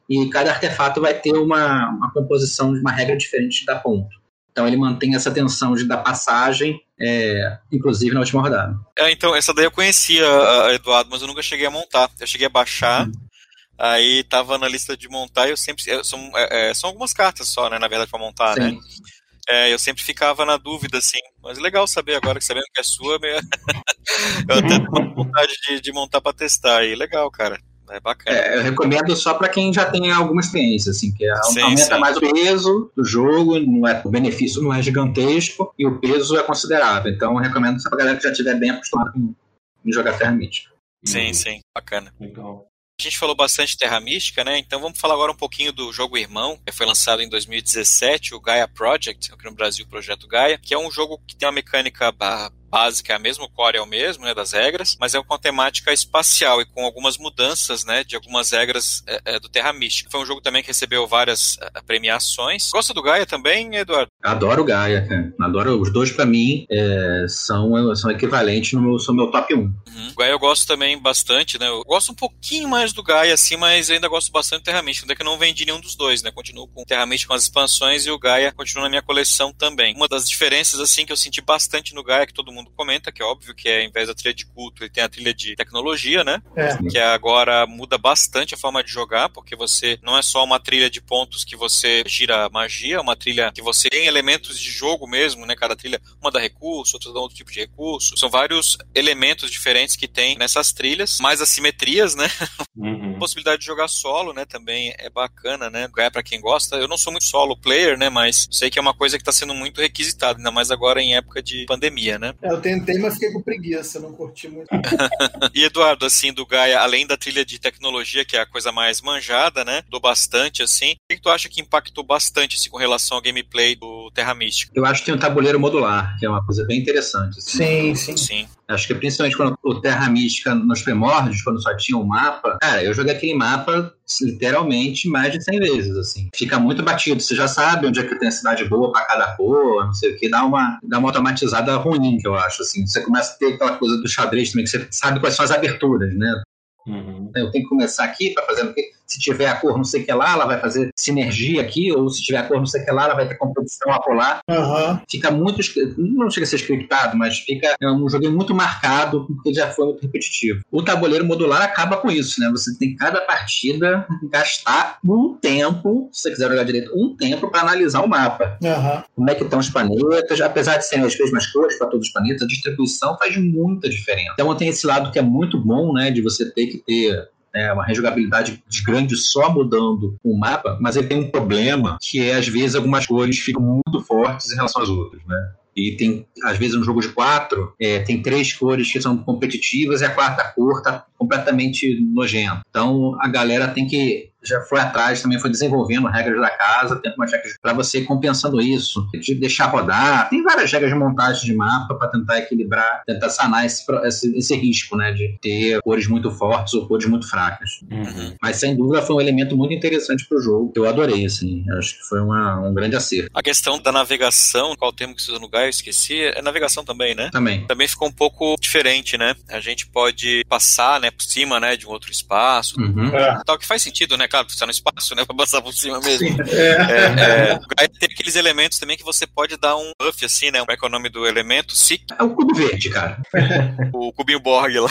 E cada artefato vai ter uma, uma composição de uma regra diferente da ponto. Então ele mantém essa tensão de da passagem, é, inclusive na última rodada. É, então, essa daí eu conhecia, Eduardo, mas eu nunca cheguei a montar. Eu cheguei a baixar. Uhum Aí tava na lista de montar e eu sempre. São, é, é, são algumas cartas só, né, na verdade, para montar, né? Sim. né? É, eu sempre ficava na dúvida, assim. Mas legal saber agora que sabendo que é sua, eu até tenho vontade de, de montar para testar. E legal, cara. É bacana. É, eu recomendo só para quem já tem alguma experiência, assim, que é, sim, aumenta sim. mais o peso do jogo, não é, o benefício não é gigantesco e o peso é considerável. Então eu recomendo só pra galera que já estiver bem acostumada com, com jogar Terra Mítica. Sim, sim, bacana. Legal. A gente falou bastante Terra Mística, né? Então vamos falar agora um pouquinho do jogo irmão, que foi lançado em 2017, o Gaia Project, aqui no Brasil, o Projeto Gaia, que é um jogo que tem uma mecânica básica, a mesma, o core é o mesmo, né, das regras, mas é com temática espacial e com algumas mudanças, né, de algumas regras é, é, do Terra Mística. Foi um jogo também que recebeu várias é, premiações. Gosta do Gaia também, Eduardo? Adoro o Gaia, cara. Adoro os dois para mim é, são, são equivalentes no meu, são meu top 1. Uhum. O Gaia eu gosto também bastante, né? Eu gosto um pouquinho mais do Gaia, assim, mas ainda gosto bastante do Terra Mística. Ainda que eu não vendi nenhum dos dois, né? Continuo com o Terra Mística com as expansões e o Gaia continua na minha coleção também. Uma das diferenças, assim, que eu senti bastante no Gaia, que todo mundo mundo comenta, que é óbvio que é, ao invés da trilha de culto, ele tem a trilha de tecnologia, né? É. Que agora muda bastante a forma de jogar, porque você não é só uma trilha de pontos que você gira magia, é uma trilha que você tem elementos de jogo mesmo, né? Cada trilha, uma dá recurso, outra dá outro tipo de recurso. São vários elementos diferentes que tem nessas trilhas, mais assimetrias, né? Uhum. Uhum. Possibilidade de jogar solo, né, também é bacana, né? Ganhar para quem gosta. Eu não sou muito solo player, né, mas sei que é uma coisa que está sendo muito requisitada, ainda mais agora em época de pandemia, né? É, eu tentei, mas fiquei com preguiça, não curti muito. e Eduardo, assim, do Gaia, além da trilha de tecnologia, que é a coisa mais manjada, né? Do bastante, assim. O que tu acha que impactou bastante assim, com relação ao gameplay do Terra Mística? Eu acho que tem um tabuleiro modular, que é uma coisa bem interessante. Assim. Sim, sim. Sim. Acho que principalmente quando o Terra Mística nos primórdios, quando só tinha o um mapa, cara, eu joguei aquele mapa literalmente mais de 100 vezes, assim. Fica muito batido. Você já sabe onde é que tem a cidade boa para cada cor, não sei o que, dá uma, dá uma automatizada ruim, que eu acho, assim. Você começa a ter aquela coisa do xadrez também, que você sabe quais são as aberturas, né? Uhum. Eu tenho que começar aqui para fazer o quê? Se tiver a cor não sei o que lá, ela vai fazer sinergia aqui, ou se tiver a cor não sei o que lá, ela vai ter competição a colar. Uhum. Fica muito, não chega a ser scriptado, mas fica é um jogo muito marcado, porque já foi muito repetitivo. O tabuleiro modular acaba com isso, né? Você tem cada partida gastar um tempo, se você quiser jogar direito, um tempo para analisar o mapa. Uhum. Como é que estão os planetas, apesar de serem as mesmas cores para todos os planetas, a distribuição faz muita diferença. Então tem esse lado que é muito bom, né, de você ter que ter é, uma rejogabilidade grande só mudando o mapa, mas ele tem um problema que é, às vezes, algumas cores ficam muito fortes em relação às outras, né? E tem, às vezes, um jogo de quatro, é, tem três cores que são competitivas e a quarta cor está completamente nojenta. Então, a galera tem que já foi atrás, também foi desenvolvendo regras da casa, tem umas regras para você compensando isso, de deixar rodar. Tem várias regras de montagem de mapa para tentar equilibrar, tentar sanar esse, esse, esse, risco, né, de ter cores muito fortes ou cores muito fracas. Uhum. Mas sem dúvida foi um elemento muito interessante para o jogo, que eu adorei, assim, acho que foi uma, um grande acerto. A questão da navegação, qual termo que você usa no Gaia, eu esqueci, é navegação também, né? Também. Também ficou um pouco diferente, né? A gente pode passar, né, por cima, né, de um outro espaço, uhum. é. tal, que faz sentido, né, claro, você tá no espaço, né? Pra passar por cima mesmo. É. É, é, tem aqueles elementos também que você pode dar um buff, assim, né? Como é que é o nome do elemento? Se... É o cubo verde, cara. o cubinho Borg lá.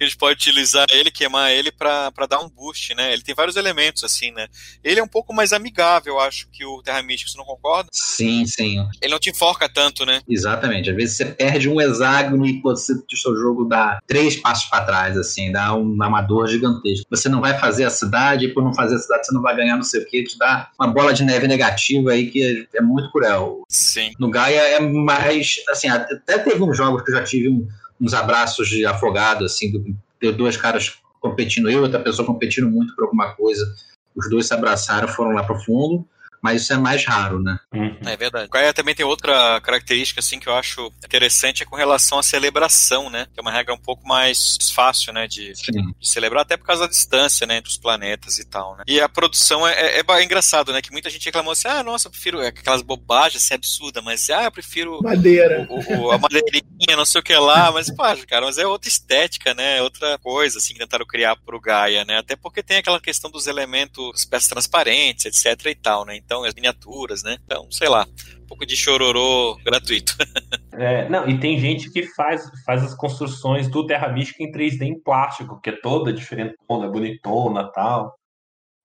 a gente pode utilizar ele, queimar ele pra, pra dar um boost, né? Ele tem vários elementos, assim, né? Ele é um pouco mais amigável, eu acho, que o Terra Mística, você não concorda? Sim, sim. Ele não te enforca tanto, né? Exatamente. Às vezes você perde um hexágono e você, o seu jogo dá três passos para trás, assim, dá um amador gigantesco. Você não vai fazer a cidade, e por não fazer a cidade você não vai ganhar não sei o que, te dá uma bola de neve negativa aí que é, muito cruel. Sim. No Gaia é mais, assim, até teve uns jogos que eu já tive um, uns abraços de afogado, assim, do, de dois caras competindo, eu e outra pessoa competindo muito por alguma coisa. Os dois se abraçaram, foram lá pro fundo mas isso é mais raro, né? Uhum. É verdade. Gaia também tem outra característica assim que eu acho interessante é com relação à celebração, né? Que é uma regra um pouco mais fácil, né, de, de celebrar até por causa da distância, né, entre os planetas e tal, né? E a produção é, é, é engraçado, né? Que muita gente reclamou assim, ah, nossa, eu prefiro aquelas bobagens, assim, absurda, mas ah, eu prefiro madeira, o, o, a madeirinha, não sei o que lá, mas pá, cara, mas é outra estética, né? É outra coisa assim que tentaram criar pro Gaia, né? Até porque tem aquela questão dos elementos, peças transparentes, etc e tal, né? Então as miniaturas, né? Então, sei lá, um pouco de chororô gratuito. É, não, e tem gente que faz, faz as construções do Terra Mística em 3D em plástico, que é toda diferentona, bonitona e tal.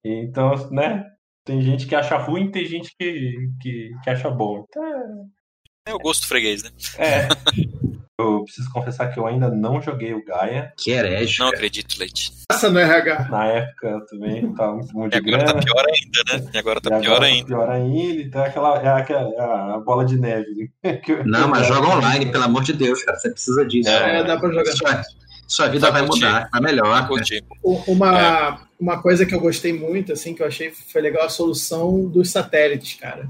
Então, né? Tem gente que acha ruim, tem gente que, que, que acha bom. Então, é... é o gosto freguês, né? É. Eu preciso confessar que eu ainda não joguei o Gaia. Que herege. Não acredito, Leite. Passa no RH. Na época eu também tava muito, muito E agora tá pior ainda, né? E agora tá e pior agora ainda. Tá pior ainda. Então é aquela, é aquela é a bola de neve. Não, mas joga online, pelo amor de Deus, cara. Você precisa disso. É, é dá pra jogar. Sua, sua vida vai, vai mudar, vai melhor. Uma, é. uma coisa que eu gostei muito, assim, que eu achei foi legal a solução dos satélites, cara.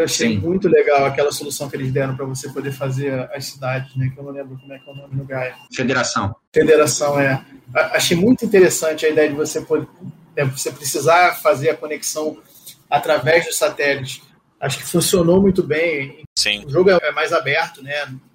Eu achei Sim. muito legal aquela solução que eles deram para você poder fazer as cidades, né? Que eu não lembro como é que é o nome no Gaia. Federação. Federação, é. Achei muito interessante a ideia de você poder, é, você precisar fazer a conexão através dos satélites. Acho que funcionou muito bem. Sim. O jogo é mais aberto, né?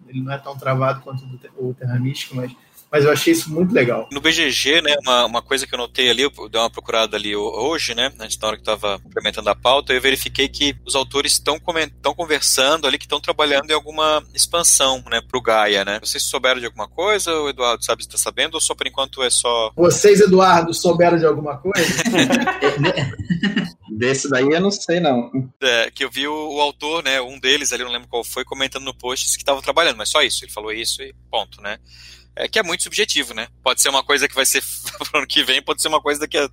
Ele não é tão travado quanto o Terra Mística, mas mas eu achei isso muito legal. No BGG, né, uma, uma coisa que eu notei ali, eu dei uma procurada ali hoje, né, antes da hora que estava implementando a pauta, eu verifiquei que os autores estão conversando ali, que estão trabalhando em alguma expansão, né, pro Gaia, né. Vocês souberam de alguma coisa, o Eduardo sabe se está sabendo, ou só por enquanto é só... Vocês, Eduardo, souberam de alguma coisa? Desse daí eu não sei, não. É, que eu vi o, o, autor, né, um deles ali, não lembro qual foi, comentando no post que estavam trabalhando, mas só isso, ele falou isso e ponto, né. É que é muito subjetivo, né? Pode ser uma coisa que vai ser pro ano que vem, pode ser uma coisa daqui a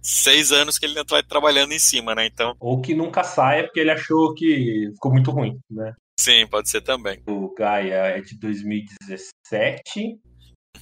seis anos que ele vai trabalhando em cima, né? Então. Ou que nunca saia porque ele achou que ficou muito ruim, né? Sim, pode ser também. O Gaia é de 2017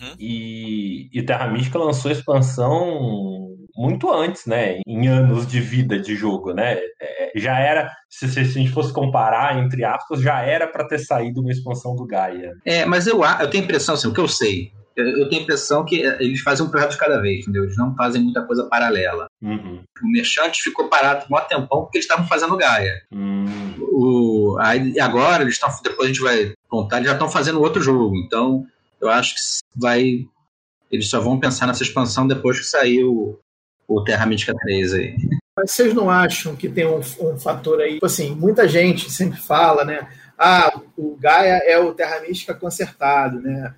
Uhum. E, e Terra Mística lançou a expansão muito antes, né? Em anos de vida de jogo, né? É, já era, se, se, a gente fosse comparar, entre aspas, já era para ter saído uma expansão do Gaia. É, mas eu, eu tenho a impressão, assim, o que eu sei, eu tenho a impressão que eles fazem um projeto de cada vez, entendeu? Eles não fazem muita coisa paralela. Uhum. O Merchante ficou parado por um tempão porque eles estavam fazendo Gaia. Uhum. O, aí, agora, eles estão. Depois a gente vai contar, eles já estão fazendo outro jogo. Então, eu acho que vai. Eles só vão pensar nessa expansão depois que sair o, Terra Mística 3 aí. Mas vocês não acham que tem um, um fator aí? Tipo assim, muita gente sempre fala, né? Ah, o Gaia é o Terra Mística consertado, né?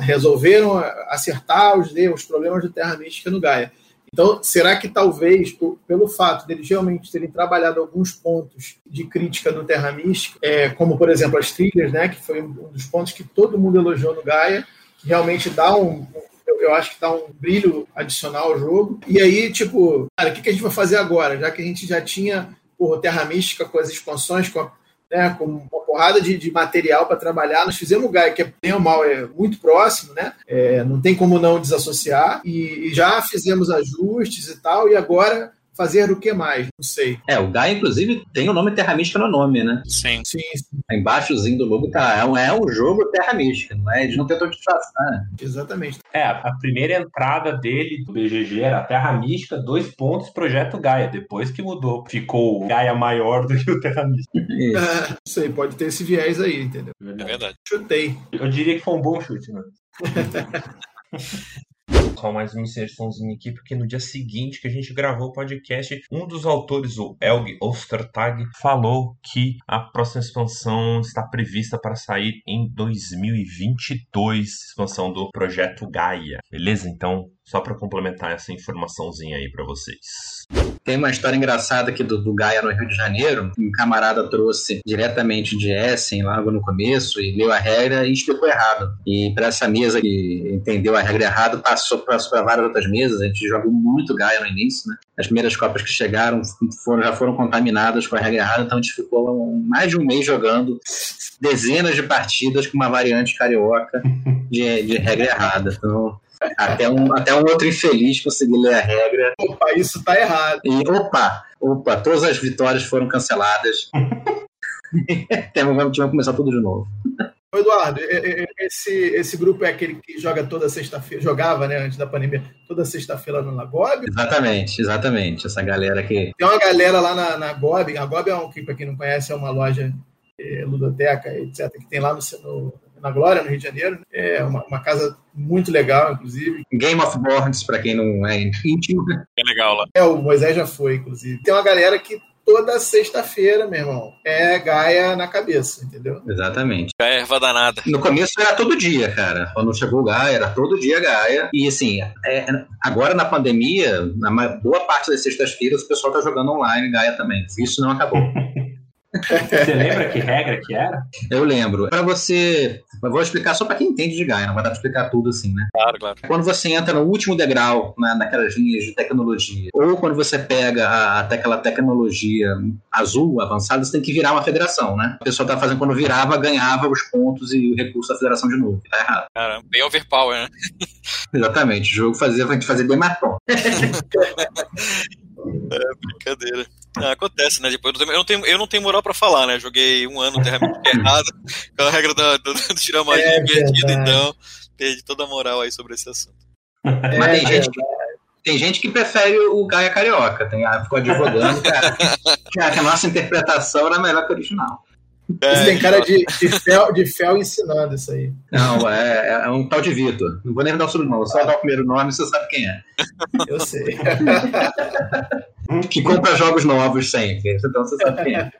Resolveram acertar os, os problemas do Terra Mística no Gaia. Então, será que talvez, pelo fato deles realmente terem trabalhado alguns pontos de crítica no Terra Mística, é, como, por exemplo, as trilhas, né, que foi um dos pontos que todo mundo elogiou no Gaia, que realmente dá um, eu acho que dá um brilho adicional ao jogo. E aí, tipo, cara, o que, a gente vai fazer agora? Já que a gente já tinha o Terra Mística com as expansões, com, a, né, com uma porrada de, de material para trabalhar. Nós fizemos o Gaia, que é bem ou mal, é muito próximo, né? É, não tem como não desassociar. E, e já fizemos ajustes e tal, e agora fazer o que mais? Não sei. É, o Gaia, inclusive, tem o nome Terra Mística no nome, né? Sim. Sim. Embaixozinho do logo tá. É um, é um jogo Terra Mística, não é? Eles não tentam disfarçar. Né? Exatamente. É, a primeira entrada dele do BGG era Terra Mística, dois pontos, Projeto Gaia. Depois que mudou, ficou o Gaia maior do que o Terra Mística. é, não sei, pode ter esse viés aí, entendeu? É verdade. Chutei. Eu diria que foi um bom chute, né? Só mais uma inserçãozinha aqui, porque no dia seguinte que a gente gravou o podcast, um dos autores, o Elg Ostertag, falou que a próxima expansão está prevista para sair em 2022, expansão do projeto Gaia. Beleza? Então, só para complementar essa informaçãozinha aí para vocês. Tem uma história engraçada aqui do, do Gaia no Rio de Janeiro. Um camarada trouxe diretamente de Essen, logo no começo, e leu a regra e explicou errado. E para essa mesa que entendeu a regra errado, passou para várias outras mesas. A gente jogou muito Gaia no início, né? As primeiras copas que chegaram foram, já foram contaminadas com a regra errada, então a gente ficou mais de um mês jogando dezenas de partidas com uma variante carioca de, de regra errada. Então, até um, até um outro infeliz conseguir ler a regra. Opa, isso tá errado. E opa, opa, todas as vitórias foram canceladas. Temos que começar tudo de novo. Eduardo, esse, esse grupo é aquele que joga toda sexta-feira, jogava, né, antes da pandemia, toda sexta-feira no Gob? Exatamente, exatamente. Essa galera que. Tem uma galera lá na, na Gob, a Gob é um que, para quem não conhece, é uma loja é, ludoteca, etc., que tem lá no, no na Glória, no Rio de Janeiro. É uma, uma casa muito legal, inclusive. Game of Boards, para quem não é íntimo. É legal lá. É, o Moisés já foi, inclusive. Tem uma galera que toda sexta-feira, meu irmão, é Gaia na cabeça, entendeu? Exatamente. Gaia é erva danada. No começo era todo dia, cara. Quando chegou o Gaia, era todo dia Gaia. E assim, é, agora na pandemia, na boa parte das sextas-feiras, o pessoal tá jogando online Gaia também. Isso não acabou. Você lembra que regra que era? Eu lembro. Para você. Eu vou explicar só para quem entende de Gaia, não vai dar para explicar tudo assim, né? Claro, claro. Quando você entra no último degrau, na, naquelas linhas de tecnologia, ou quando você pega a, até aquela tecnologia azul avançada, você tem que virar uma federação, né? A pessoa tá fazendo quando virava, ganhava os pontos e o recurso da federação de novo. Tá errado. Caramba, bem overpower, né? Exatamente. O jogo fazia a gente fazer bem marcão. É, brincadeira. Ah, acontece, né? Depois eu não tenho, eu não tenho moral pra falar, né? Joguei um ano Terra errado, com a regra do, do, do tirar magia é, invertida, então perdi toda a moral aí sobre esse assunto. É, Mas tem gente, que, tem gente que prefere o Gaia Carioca, tem, ficou advogando, cara, que a, que a nossa interpretação era melhor que a original. É, isso tem cara de, de, fel, de fel ensinando isso aí. Não, é, é um tal de Vitor. Não vou nem dar o sobrenome, só dar o primeiro nome você sabe quem é. Eu sei. que compra jogos novos sempre, então você sabe quem é.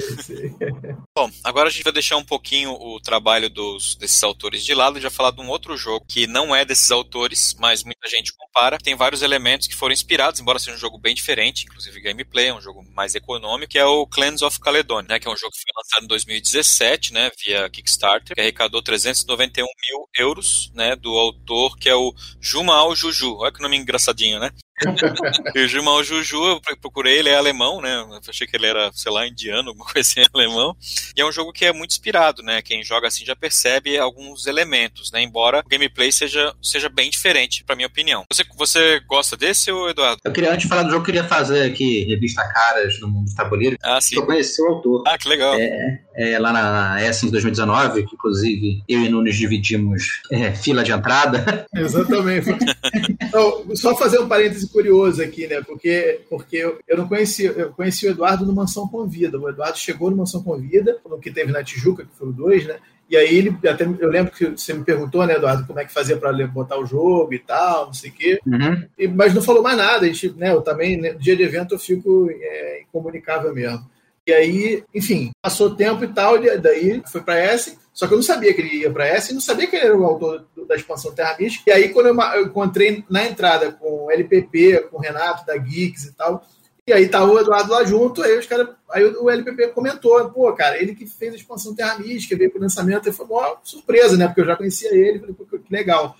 Sei, sei. Bom, agora a gente vai deixar um pouquinho o trabalho dos, desses autores de lado e já falar de um outro jogo que não é desses autores, mas muita gente compara. Tem vários elementos que foram inspirados, embora seja um jogo bem diferente, inclusive gameplay, é um jogo mais econômico, que é o Clans of Caledonia, né, que é um jogo que foi lançado em 2017, né, via Kickstarter, que arrecadou 391 mil euros, né, do autor que é o Jumal Juju. Olha que nome engraçadinho, né? e o Jumal Juju, eu procurei, ele é alemão, né? Eu achei que ele era, sei lá, indiano, alguma coisa assim, alemão. E é um jogo que é muito inspirado, né? Quem joga assim já percebe alguns elementos, né? Embora o gameplay seja, seja bem diferente, pra minha opinião. Você, você gosta desse, ou Eduardo? Eu queria, antes de falar do jogo, eu queria fazer aqui revista Caras no mundo do tabuleiro. Ah, sim. Eu conheci o autor. Ah, que legal. É, é, lá na Essence 2019, que inclusive eu e Nunes dividimos é, fila de entrada. Exatamente. então, só fazer um parêntese curioso aqui, né? Porque, porque eu não conheci, eu conheci o Eduardo no Mansão Convida. O Eduardo chegou no Mansão Convida, no que teve na Tijuca, que foi o 2, né? E aí ele até eu lembro que você me perguntou, né, Eduardo, como é que fazia para botar o jogo e tal, não sei o quê. Uhum. E, mas não falou mais nada. A gente, né, eu também, né, no dia de evento, eu fico é, incomunicável mesmo. E aí, enfim, passou tempo e tal, e daí foi para Essen, só que eu não sabia que ele ia para Essen, não sabia que ele era o autor da expansão Terra Mística. E aí, quando eu, eu encontrei na entrada com o LPP, com o Renato da Geeks e tal, e aí tá o Eduardo lá junto, aí os caras. Aí o LPP comentou, pô, cara, ele que fez a expansão Terra Mística, veio pro lançamento, e foi uma surpresa, né? Porque eu já conhecia ele, falei, pô, que legal.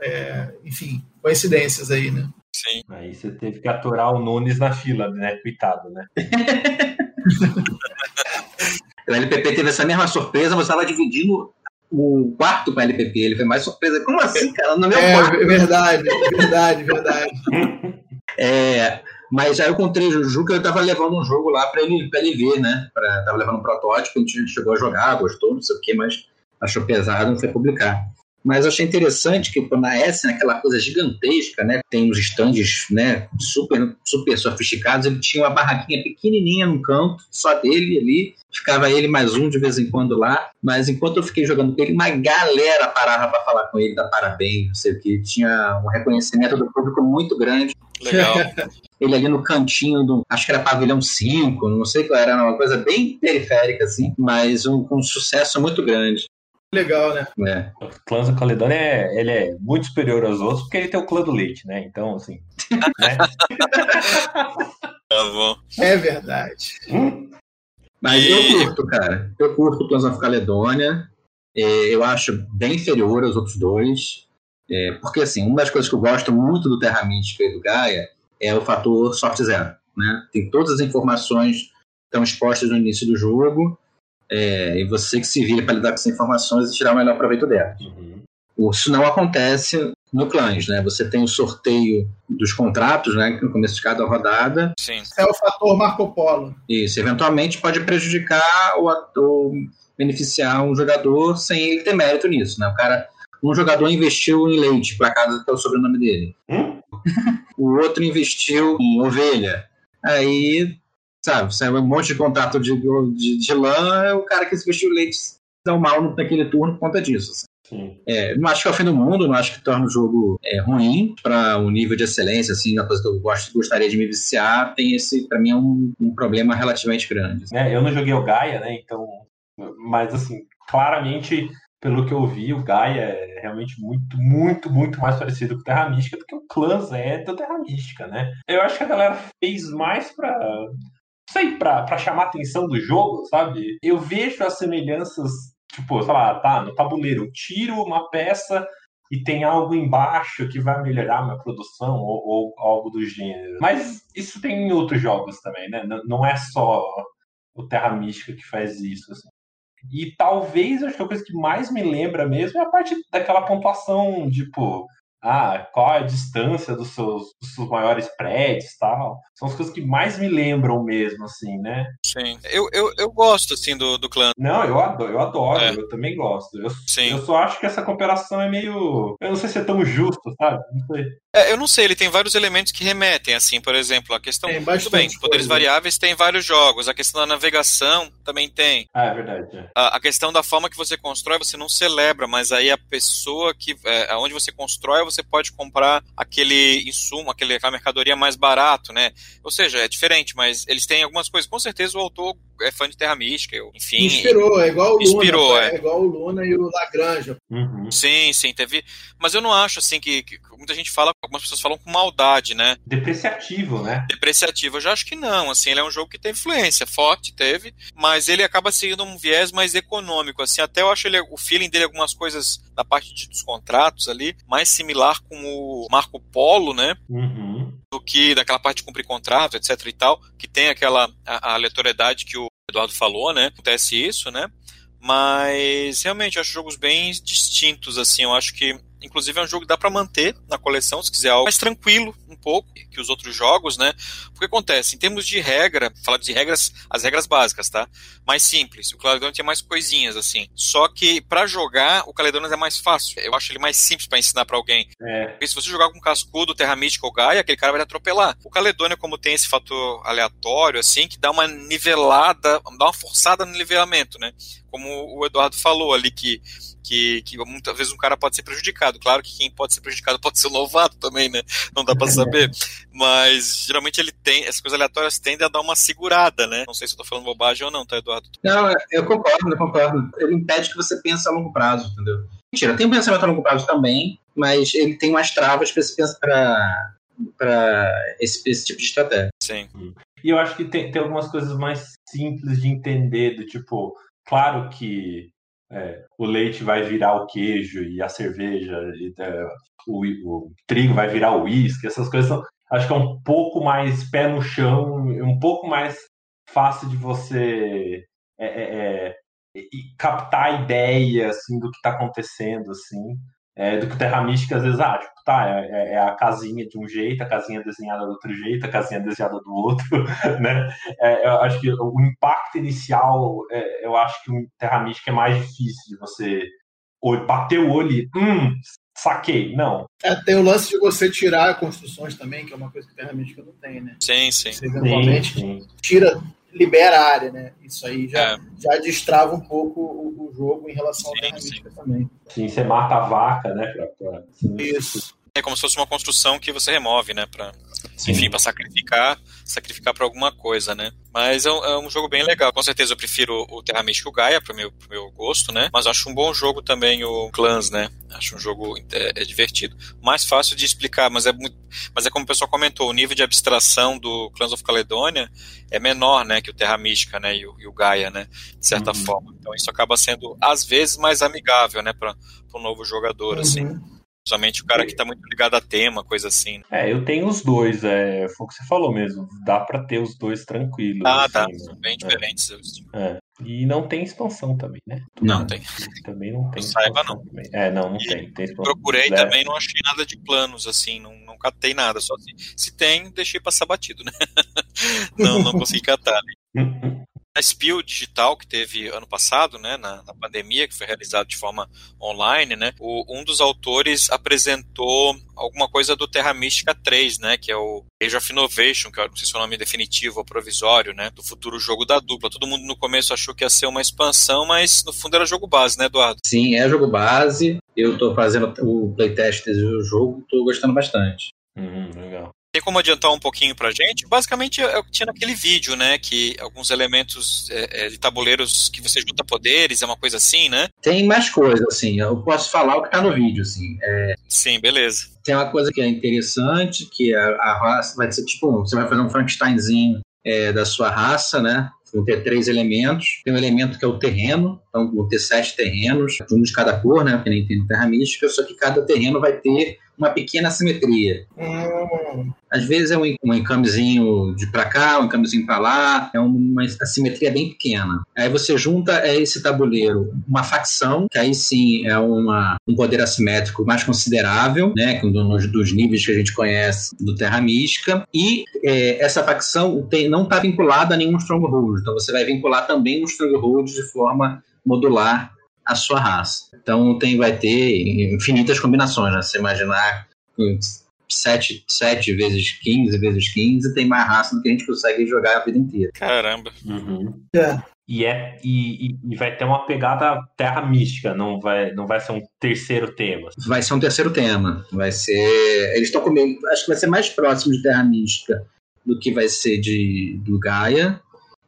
É, enfim, coincidências aí, né? Sim. Aí você teve que aturar o Nunes na fila, né? Coitado, né? o LPP teve essa mesma surpresa, você estava dividindo o quarto com o LPP. Ele foi mais surpresa. Como assim, cara? No meu é, quarto. verdade, verdade, verdade. É, mas aí eu encontrei o Juju que eu tava levando um jogo lá para ele, pra ele ver, né? Pra, tava levando um protótipo, a gente chegou a jogar, gostou, não sei o que, mas achou pesado, não foi publicar. Mas eu achei interessante que na S, naquela coisa gigantesca, né? Tem uns stands, né? Super, super sofisticados. Ele tinha uma barraquinha pequenininha no canto, só dele ali. Ficava ele mais um de vez em quando lá. Mas enquanto eu fiquei jogando com ele, uma galera parava para falar com ele, dar parabéns, não sei o que. Tinha um reconhecimento do público muito grande. Legal. ele ali no cantinho do. Acho que era pavilhão 5, não sei qual era, uma coisa bem periférica, assim, mas um, um sucesso muito grande. Legal, né? É. O clã da Caledônia é, ele é muito superior aos outros porque ele tem o clã do leite, né? Então, assim. né? Tá bom. É verdade. Mas E- eu curto, cara. Eu curto o Clans of Caledônia. É, eu acho bem inferior aos outros dois. É, porque, assim, uma das coisas que eu gosto muito do Terra Mística e do Gaia é o fator sorte zero. Né? Tem todas as informações que estão expostas no início do jogo. É, e você que se vira para lidar com essas informações e tirar o melhor proveito delas. Uhum. Isso não acontece no Clans, né? Você tem o sorteio dos contratos, né? No começo de cada rodada. Sim. É o fator Marco Polo. Isso, eventualmente pode prejudicar ou, ou beneficiar um jogador sem ele ter mérito nisso, né? O cara, um jogador investiu em leite, por acaso é o sobrenome dele. Hum? O outro investiu em ovelha. Aí, sabe, sai um monte de contrato de, de, de lã, é o cara que investiu leite um mal naquele turno por conta disso. assim. Sim. É, não acho que é o fim do mundo, não acho que torna o jogo é, ruim para o nível de excelência, assim, uma coisa que eu gosto, gostaria de me viciar, tem esse, para mim, é um, um problema relativamente grande. assim. né? Eu não joguei o Gaia, né? Então, mas assim, claramente, pelo que eu vi, o Gaia é realmente muito, muito, muito mais parecido com o Terra Mística do que o Clans é do Terra Mística, né? Eu acho que a galera fez mais pra. Sei, pra chamar a atenção do jogo, sabe? Eu vejo as semelhanças, tipo, sei lá, tá, no tabuleiro, eu tiro uma peça e tem algo embaixo que vai melhorar minha produção ou, ou algo do gênero. Mas isso tem em outros jogos também, né? Não- Não é só o Terra Mística que faz isso. assim. E talvez acho que a coisa que mais me lembra mesmo é a parte daquela pontuação, tipo, ah, qual é a distância dos seus, dos seus maiores prédios e tal. São as coisas que mais me lembram mesmo, assim, né? Sim. Eu, eu, eu gosto, assim, do, do clã. Não, eu adoro, eu adoro, É. eu também gosto. Eu, Sim. eu só acho que essa comparação é meio. Eu não sei se é tão justo, sabe? Não sei. É, eu não sei, ele tem vários elementos que remetem, assim, por exemplo, a questão. Tem bem, poderes coisa. variáveis tem vários jogos, a questão da navegação também tem. Ah, é verdade. é. A, a questão da forma que você constrói, você não celebra, mas aí a pessoa que. É, onde você constrói, você pode comprar aquele insumo, aquele, aquela mercadoria mais barato, né? Ou seja, é diferente, mas eles têm algumas coisas. Com certeza o autor é fã de Terra Mística, eu, enfim. Inspirou, é igual o Inspirou, Luna. é. É igual o Luna e o Lagrange. Uhum. Sim, sim, teve. Mas eu não acho assim que, que muita gente fala, algumas pessoas falam com maldade, né? Depreciativo, né? Depreciativo. Eu já acho que não. Assim, ele é um jogo que tem influência, forte, teve, mas ele acaba seguindo um viés mais econômico. Assim, até eu acho ele, o feeling dele, algumas coisas da parte de, dos contratos ali, mais similar com o Marco Polo, né? Uhum. Do que daquela parte de cumprir contrato, etc e tal, que tem aquela a, aleatoriedade que o Eduardo falou, né? Acontece isso, né? Mas realmente eu acho jogos bem distintos, assim. Eu acho que, inclusive, é um jogo que dá para manter na coleção, se quiser algo mais tranquilo um pouco que os outros jogos, né? Porque acontece, em termos de regra, falar de regras, as regras básicas, tá? Mais simples. O Caledonians tem mais coisinhas, assim. Só que para jogar, o Caledonians é mais fácil. Eu acho ele mais simples para ensinar para alguém. É. Porque se você jogar com Cascudo, Terra Mística ou Gaia, aquele cara vai te atropelar. O Caledônia, como tem esse fator aleatório, assim, que dá uma nivelada, dá uma forçada no nivelamento, né? Como o Eduardo falou ali, que, que, que muitas vezes um cara pode ser prejudicado. Claro que quem pode ser prejudicado pode ser o novato também, né? Não dá pra saber. Mas geralmente ele tem, essas coisas aleatórias tendem a dar uma segurada, né? Não sei se eu tô falando bobagem ou não, tá, Eduardo? Não, eu concordo, eu concordo. Ele impede que você pense a longo prazo, entendeu? Mentira, tem um pensamento a longo prazo também, mas ele tem umas travas para esse, pra, pra esse, esse tipo de estratégia. Sim. E eu acho que tem, tem algumas coisas mais simples de entender, do tipo, claro que é, o leite vai virar o queijo e a cerveja, e, é, o, o trigo vai virar o uísque, essas coisas são, acho que é um pouco mais pé no chão, um pouco mais fácil de você é, é, é, captar a ideia assim, do que está acontecendo, assim, é, do que o Terra Mística às vezes, ah, tipo, tá, é, é, a casinha de um jeito, a casinha desenhada do outro jeito, a casinha desenhada do outro, né? É, eu acho que o impacto inicial, é, eu acho que o Terra Mística é mais difícil de você bater o olho e, hum, saquei, não. É, tem o lance de você tirar construções também, que é uma coisa que Terra Mística não tem, né? Sim, sim. Você eventualmente Sim, sim. tira, libera a área, né? Isso aí já, É. já destrava um pouco o, o jogo em relação ao Sim, Terra sim. Mística também. Sim, você mata a vaca, né? Pra, pra- Isso. É como se fosse uma construção que você remove, né? Pra, Sim. enfim, para sacrificar, sacrificar para alguma coisa, né? Mas é um, é um jogo bem legal. Com certeza eu prefiro o Terra Mística e o Gaia pro meu, pro meu gosto, né? Mas eu acho um bom jogo também o Clans, né? Acho um jogo é, é divertido. Mais fácil de explicar, mas é muito, mas é como o pessoal comentou, o nível de abstração do Clans of Caledonia é menor, né, que o Terra Mística, né, e o, e o Gaia, né, de certa Uhum. forma. Então isso acaba sendo às vezes mais amigável, né, para o novo jogador, assim. Principalmente o cara que tá muito ligado a tema, coisa assim. né? É, eu tenho os dois, é, foi o que você falou mesmo. Dá pra ter os dois tranquilos. Ah, assim, tá. né? São bem diferentes. os- É. E não tem expansão também, né? Não, tem. Também não tem. Eu saiba, expansão também. É, não, não E tem. tem expansão. Procurei É. também, não achei nada de planos, assim, não, não catei nada. Só se, se tem, deixei passar batido, né? não, não consegui catar. né? A Spiel Digital, que teve ano passado, né, na, na pandemia, que foi realizado de forma online, né, o- um dos autores apresentou alguma coisa do Terra Mística 3, né, que é o Age of Innovation, que eu não sei se é o nome definitivo ou provisório, né, do futuro jogo da dupla. Todo mundo no começo achou que ia ser uma expansão, mas no fundo era jogo base, né, Eduardo? Sim, é jogo base. Eu tô fazendo o playtest do jogo e tô gostando bastante. Hum, legal. Tem como adiantar um pouquinho pra gente? Basicamente é o que tinha naquele vídeo, né? Que alguns elementos é, é, de tabuleiros que você junta poderes, é uma coisa assim, né? Tem mais coisa, assim. Eu posso falar o que tá no vídeo, assim. É, Sim, beleza. tem uma coisa que é interessante, que a, a raça vai ser tipo, você vai fazer um Frankensteinzinho é, da sua raça, né? Vão ter três elementos. Tem um elemento que é o terreno, então vão ter sete terrenos, um de cada cor, né? Que nem tem Terra Mística, só que cada terreno vai ter uma pequena simetria. Hum, Às vezes é um, um encamezinho de pra cá, um encamezinho pra lá, é uma assimetria bem pequena. Aí você junta a esse tabuleiro uma facção, que aí sim é uma, um poder assimétrico mais considerável, né, que um dos, dos níveis que a gente conhece do Terra Mística, e é, essa facção tem, não está vinculada a nenhum Stronghold, então você vai vincular também um Stronghold de forma modular a sua raça. Então tem, vai ter infinitas combinações, né? Você imaginar hum, 7, 7 vezes 15 vezes 15 tem mais raça do que a gente consegue jogar a vida inteira. Caramba. Uhum. É. E, é, e, e- vai ter uma pegada terra mística, não vai, não vai ser um terceiro tema. Vai ser um terceiro tema. Vai ser. Eles estão comigo. Acho que vai ser mais próximo de Terra Mística do que vai ser de do Gaia.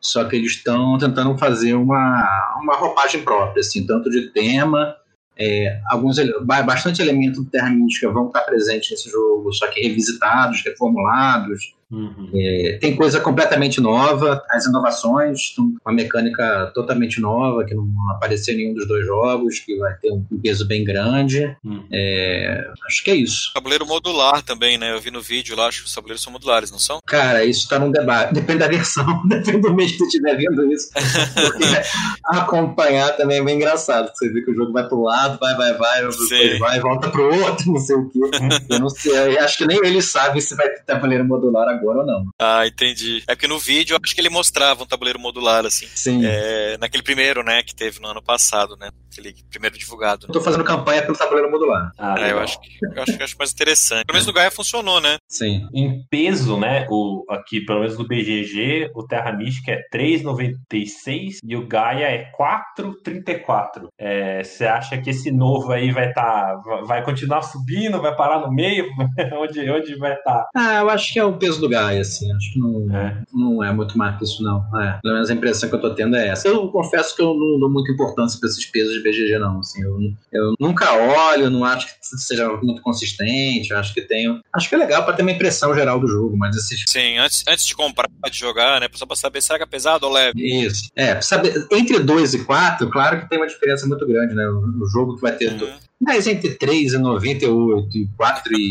Só que eles estão tentando fazer uma, uma roupagem própria, assim, tanto de tema, é, alguns bastante elementos de Terra Mística vão estar presentes nesse jogo, só que revisitados, reformulados, Uhum. É, tem coisa completamente nova, as inovações, uma mecânica totalmente nova, que não apareceu em nenhum dos dois jogos, que vai ter um peso bem grande. Uhum. É, acho que é isso. Tabuleiro modular também, né? Eu vi no vídeo lá, acho que os tabuleiros são modulares, não são? Cara, isso está num debate. Depende da versão, depende do mês que tu estiver vendo isso. Porque acompanhar também é bem engraçado. Você vê que o jogo vai pro lado, vai, vai, vai, depois vai, volta pro outro, não sei o quê. Eu não sei, eu acho que nem ele sabe se vai ter tabuleiro modular agora agora ou não. Ah, entendi. É porque no vídeo eu acho que ele mostrava um tabuleiro modular, assim. Sim. É, naquele primeiro, né, que teve no ano passado, né? Aquele primeiro divulgado. Eu tô fazendo campanha pelo tabuleiro modular. Ah, é, eu acho, que, eu acho que eu acho mais interessante. Pelo menos no Gaia funcionou, né? Sim. Em peso, né? O, aqui, pelo menos no BGG, o Terra Mística é 3,96 e o Gaia é 4,34. É, você acha que esse novo aí vai estar. Tá, vai continuar subindo? Vai parar no meio? onde, onde vai estar? Tá? Ah, eu acho que é o peso do Gaia, assim. Acho que não é, não é muito mais que isso, não. É. Pelo menos a impressão que eu tô tendo é essa. Eu confesso que eu não dou muita importância pra esses pesos de BGG, não. Assim, eu, eu nunca olho, não acho que seja muito consistente. Acho que tenho. Acho que é legal para ter uma impressão geral do jogo, mas esses. Sim, antes, antes de comprar, de jogar, né? Só pra saber será que é pesado ou leve. Isso. É, saber, entre 2 e 4, claro que tem uma diferença muito grande, né? O, o jogo que vai ter. Uhum. Mas entre 3 e 98 e 4 e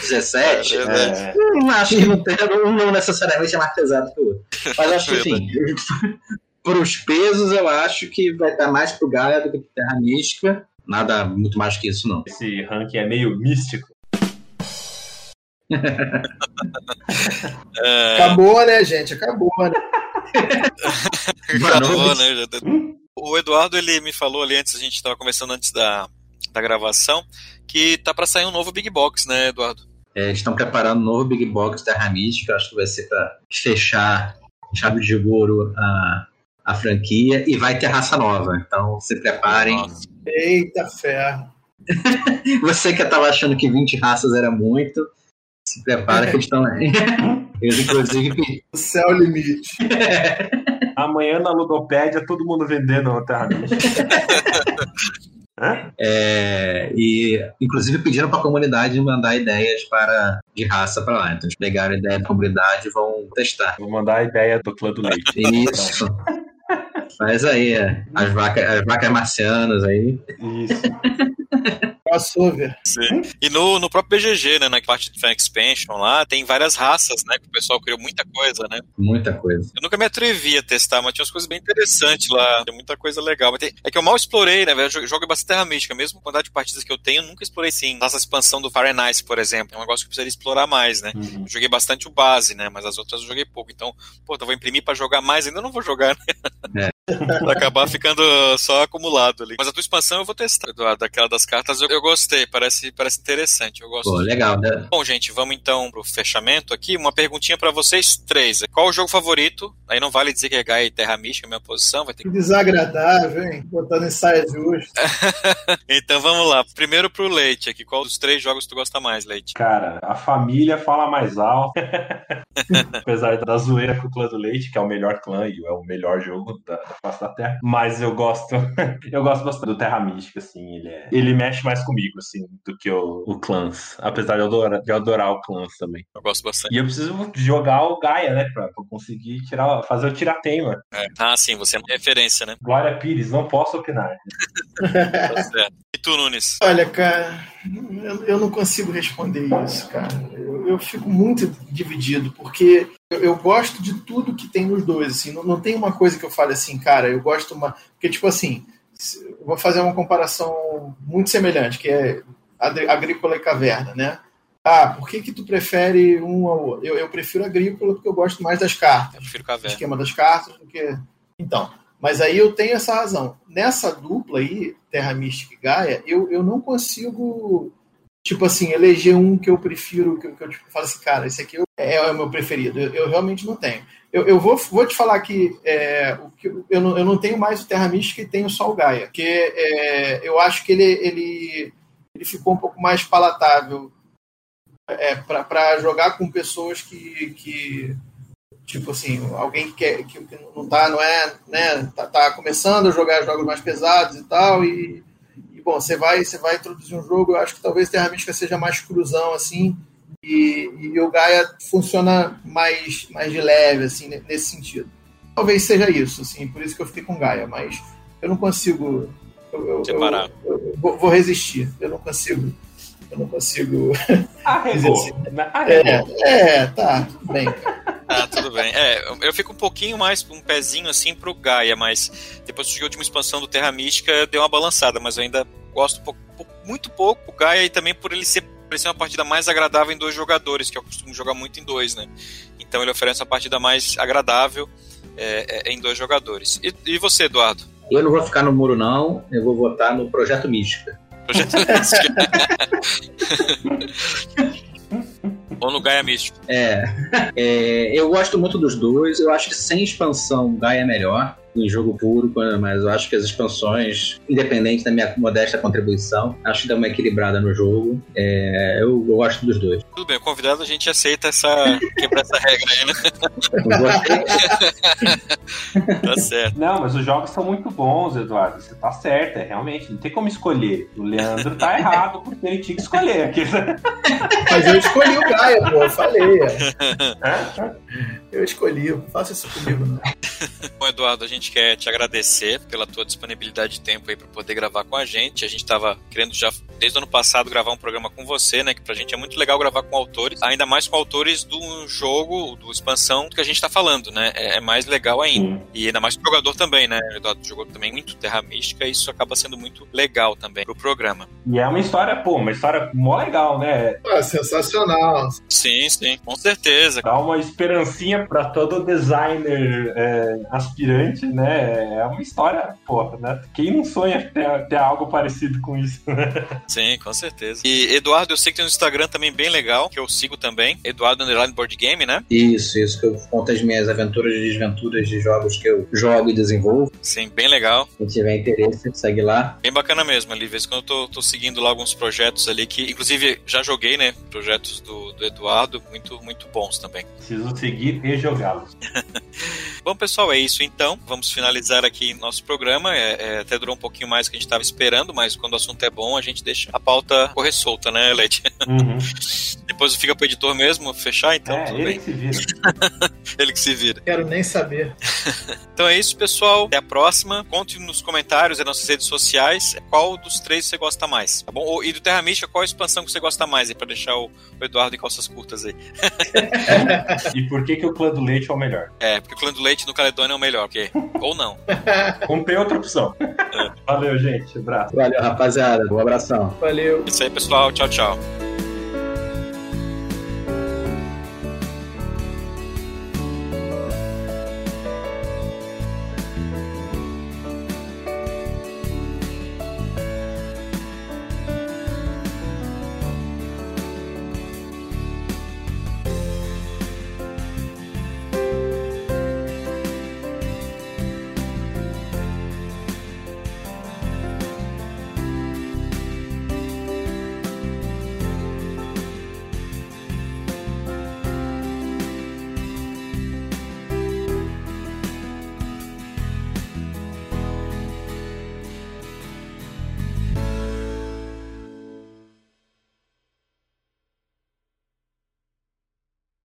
17, é, é, não acho que não, tem, não, não necessariamente é mais pesado que o outro. Mas acho que assim, para os pesos, eu acho que vai estar mais pro Gaia do que pro Terra Mística. Nada muito mais que isso, não. Esse ranking é meio místico. é... Acabou, né, gente? Acabou, né? Acabou, né? O Eduardo, ele me falou ali antes, a gente estava conversando antes da, da gravação, que tá para sair um novo Big Box, né, Eduardo? É, estão preparando um novo Big Box da Mística, acho que vai ser para fechar chave de ouro a, a franquia e vai ter raça nova. Então se preparem. Nossa. Eita ferro! Você que estava achando que 20 raças era muito, se prepara que eles estão. eles, inclusive. O céu é limite. Amanhã na Ludopédia, todo mundo vendendo a Terra Mística. É, e inclusive pediram para a comunidade mandar ideias para de raça para lá. Então eles pegaram a ideia da comunidade e vão testar. Vou mandar a ideia do clã do leite. Isso. Faz aí, é. as, vacas, as vacas marcianas aí. Isso. crossover. Sim. E no, no próprio BGG, né, na parte de Fan Expansion lá, tem várias raças, né, que o pessoal criou muita coisa, né? Muita coisa. Eu nunca me atrevi a testar, mas tinha umas coisas bem interessantes lá, tem muita coisa legal. Tem, é que eu mal explorei, né, velho, eu jogo bastante Terra Mística, mesmo a quantidade de partidas que eu tenho, eu nunca explorei sim. Nossa expansão do Fire Nice, por exemplo, é um negócio que eu precisaria explorar mais, né? Uhum. Joguei bastante o base, né, mas as outras eu joguei pouco, então, pô, então vou imprimir para jogar mais, ainda não vou jogar, né? É. Vai acabar ficando só acumulado ali. Mas a tua expansão eu vou testar, Eduardo, daquela das cartas eu, eu gostei, parece parece, interessante. Eu gosto. Pô, legal, né? Bom, gente, vamos então pro fechamento aqui. Uma perguntinha para vocês três. Qual o jogo favorito? Aí não vale dizer que é Gaia e Terra Mística, é a minha posição. Vai ter que... Desagradável, hein? Botando ensaio justo. então vamos lá. Primeiro pro Leite aqui. Qual dos três jogos tu gosta mais, Leite? Cara, a família fala mais alto. Apesar da zoeira com o clã do Leite, que é o melhor clã e é o melhor jogo da, da face da Terra. Mas eu gosto. eu gosto bastante do Terra Mística, assim. Ele, é... ele mexe mais comigo, assim do que o, o Clans. Apesar de eu, adorar, de eu adorar o Clans também. Eu gosto bastante. E eu preciso jogar o Gaia, né? Pra, pra conseguir tirar, fazer o tiratema. É. Ah, sim, você é uma referência, né? Glória Pires, não posso opinar. tá. E tu, Nunes? Olha, cara, eu, eu não consigo responder isso, cara. Eu, eu fico muito dividido, porque eu, eu, gosto de tudo que tem nos dois, assim. Não, não tem uma coisa que eu fale assim, cara, eu gosto uma... Porque, tipo assim, vou fazer uma comparação muito semelhante, que é agrícola e caverna, né? Ah, por que que tu prefere um ao outro? Eu, eu prefiro agrícola porque eu gosto mais das cartas. Eu prefiro caverna. Esquema das cartas do que... Então, mas aí eu tenho essa razão. Nessa dupla aí, Terra Mística e Gaia, eu, eu não consigo, tipo assim, eleger um que eu prefiro, que, que eu tipo, falo assim, cara, esse aqui é, é o meu preferido. Eu, eu realmente não tenho. Eu, eu vou, vou te falar que, é, o que eu, não, eu não tenho mais o Terra Mística e tenho só o Gaia, porque é, eu acho que ele, ele ele ficou um pouco mais palatável é, para jogar com pessoas que, que Tipo assim, alguém que, quer, que, que não tá, não é, né, tá, tá, começando a jogar jogos mais pesados e tal, e, e, bom, você vai, você vai introduzir um jogo, eu acho que talvez Terra Mística seja mais cruzão, assim, e, e o Gaia funciona mais, mais de leve, assim, nesse sentido. Talvez seja isso, assim, por isso que eu fiquei com Gaia, mas eu não consigo. Eu, eu, Separar. Eu, eu, vou resistir, eu não consigo. Eu não consigo. Arregou. Assim. Arregou. É, é, tá, bem. Ah, tudo bem. É, eu fico um pouquinho mais, um pezinho assim pro Gaia, mas depois que a última expansão do Terra Mística deu uma balançada, mas eu ainda gosto um pouco, muito pouco do Gaia e também por ele ser uma partida mais agradável em dois jogadores, que eu costumo jogar muito em dois, né? Então ele oferece uma partida mais agradável é, é, em dois jogadores. E, e, você, Eduardo? Eu não vou ficar no muro, não. Eu vou votar no Projeto Mística. Projeto. Ou no Gaia Místico. É. é. Eu gosto muito dos dois. Eu acho que sem expansão, Gaia é melhor em jogo puro, mas eu acho que as expansões, independente da minha modesta contribuição, acho que dá uma equilibrada no jogo. É, eu, eu, gosto dos dois. Tudo bem, convidado a gente aceita essa quebrar essa regra aí, né? tá certo. Não, mas os jogos são muito bons, Eduardo. Você tá certo, é realmente, não tem como escolher. O Leandro tá errado porque ele tinha que escolher aqui. Mas eu escolhi o Gaia, pô, eu falei. Eu escolhi, não faça isso comigo, não. Bom, Eduardo, a gente quer te agradecer pela tua disponibilidade de tempo aí para poder gravar com a gente. A gente estava querendo já desde o ano passado gravar um programa com você, né? Que pra gente é muito legal gravar com autores, ainda mais com autores do jogo, do expansão que a gente tá falando, né? É, é mais legal ainda. Sim. E ainda mais pro jogador também, né? O Eduardo jogou também muito Terra Mística e isso acaba sendo muito legal também pro programa. E é uma história, pô, uma história mó legal, né? É sensacional. Sim, sim, com certeza. Dá uma esperancinha para todo designer é, aspirante, né? É uma história, pô, né? Quem não sonha ter, ter algo parecido com isso, né? Sim, com certeza. E Eduardo, eu sei que tem um Instagram também bem legal, que eu sigo também. Eduardo Underline Board Game, né? Isso, isso, que eu conto as minhas aventuras e desventuras de jogos que eu jogo e desenvolvo. Sim, bem legal. Quem tiver interesse, segue lá. Bem bacana mesmo ali. Vez quando eu tô, tô, seguindo lá alguns projetos ali que, inclusive, já joguei, né? Projetos do, do Eduardo, muito, muito bons também. Preciso seguir e jogá-los. Bom, pessoal, é isso então. Vamos finalizar aqui nosso programa. É, é, até durou um pouquinho mais do que a gente estava esperando, mas quando o assunto é bom, a gente deixa a pauta correr solta, né, Leite? Uhum. Depois fica pro editor mesmo fechar, então. É, ele bem. que se vira. ele que se vira. Quero nem saber. então é isso, pessoal. Até a próxima. Conte nos comentários e nas nossas redes sociais qual dos três você gosta mais, tá bom? E do Terra Mística, qual a expansão que você gosta mais aí, pra deixar o, o Eduardo em calças curtas aí. e por que, que o clã do leite é o melhor? É, porque o clã do leite no Caledônia é o melhor, porque... ou não. Não tem outra opção. É. Valeu, gente. Um abraço. Valeu, rapaziada. Um abração. Valeu. Isso aí, pessoal. Tchau, tchau.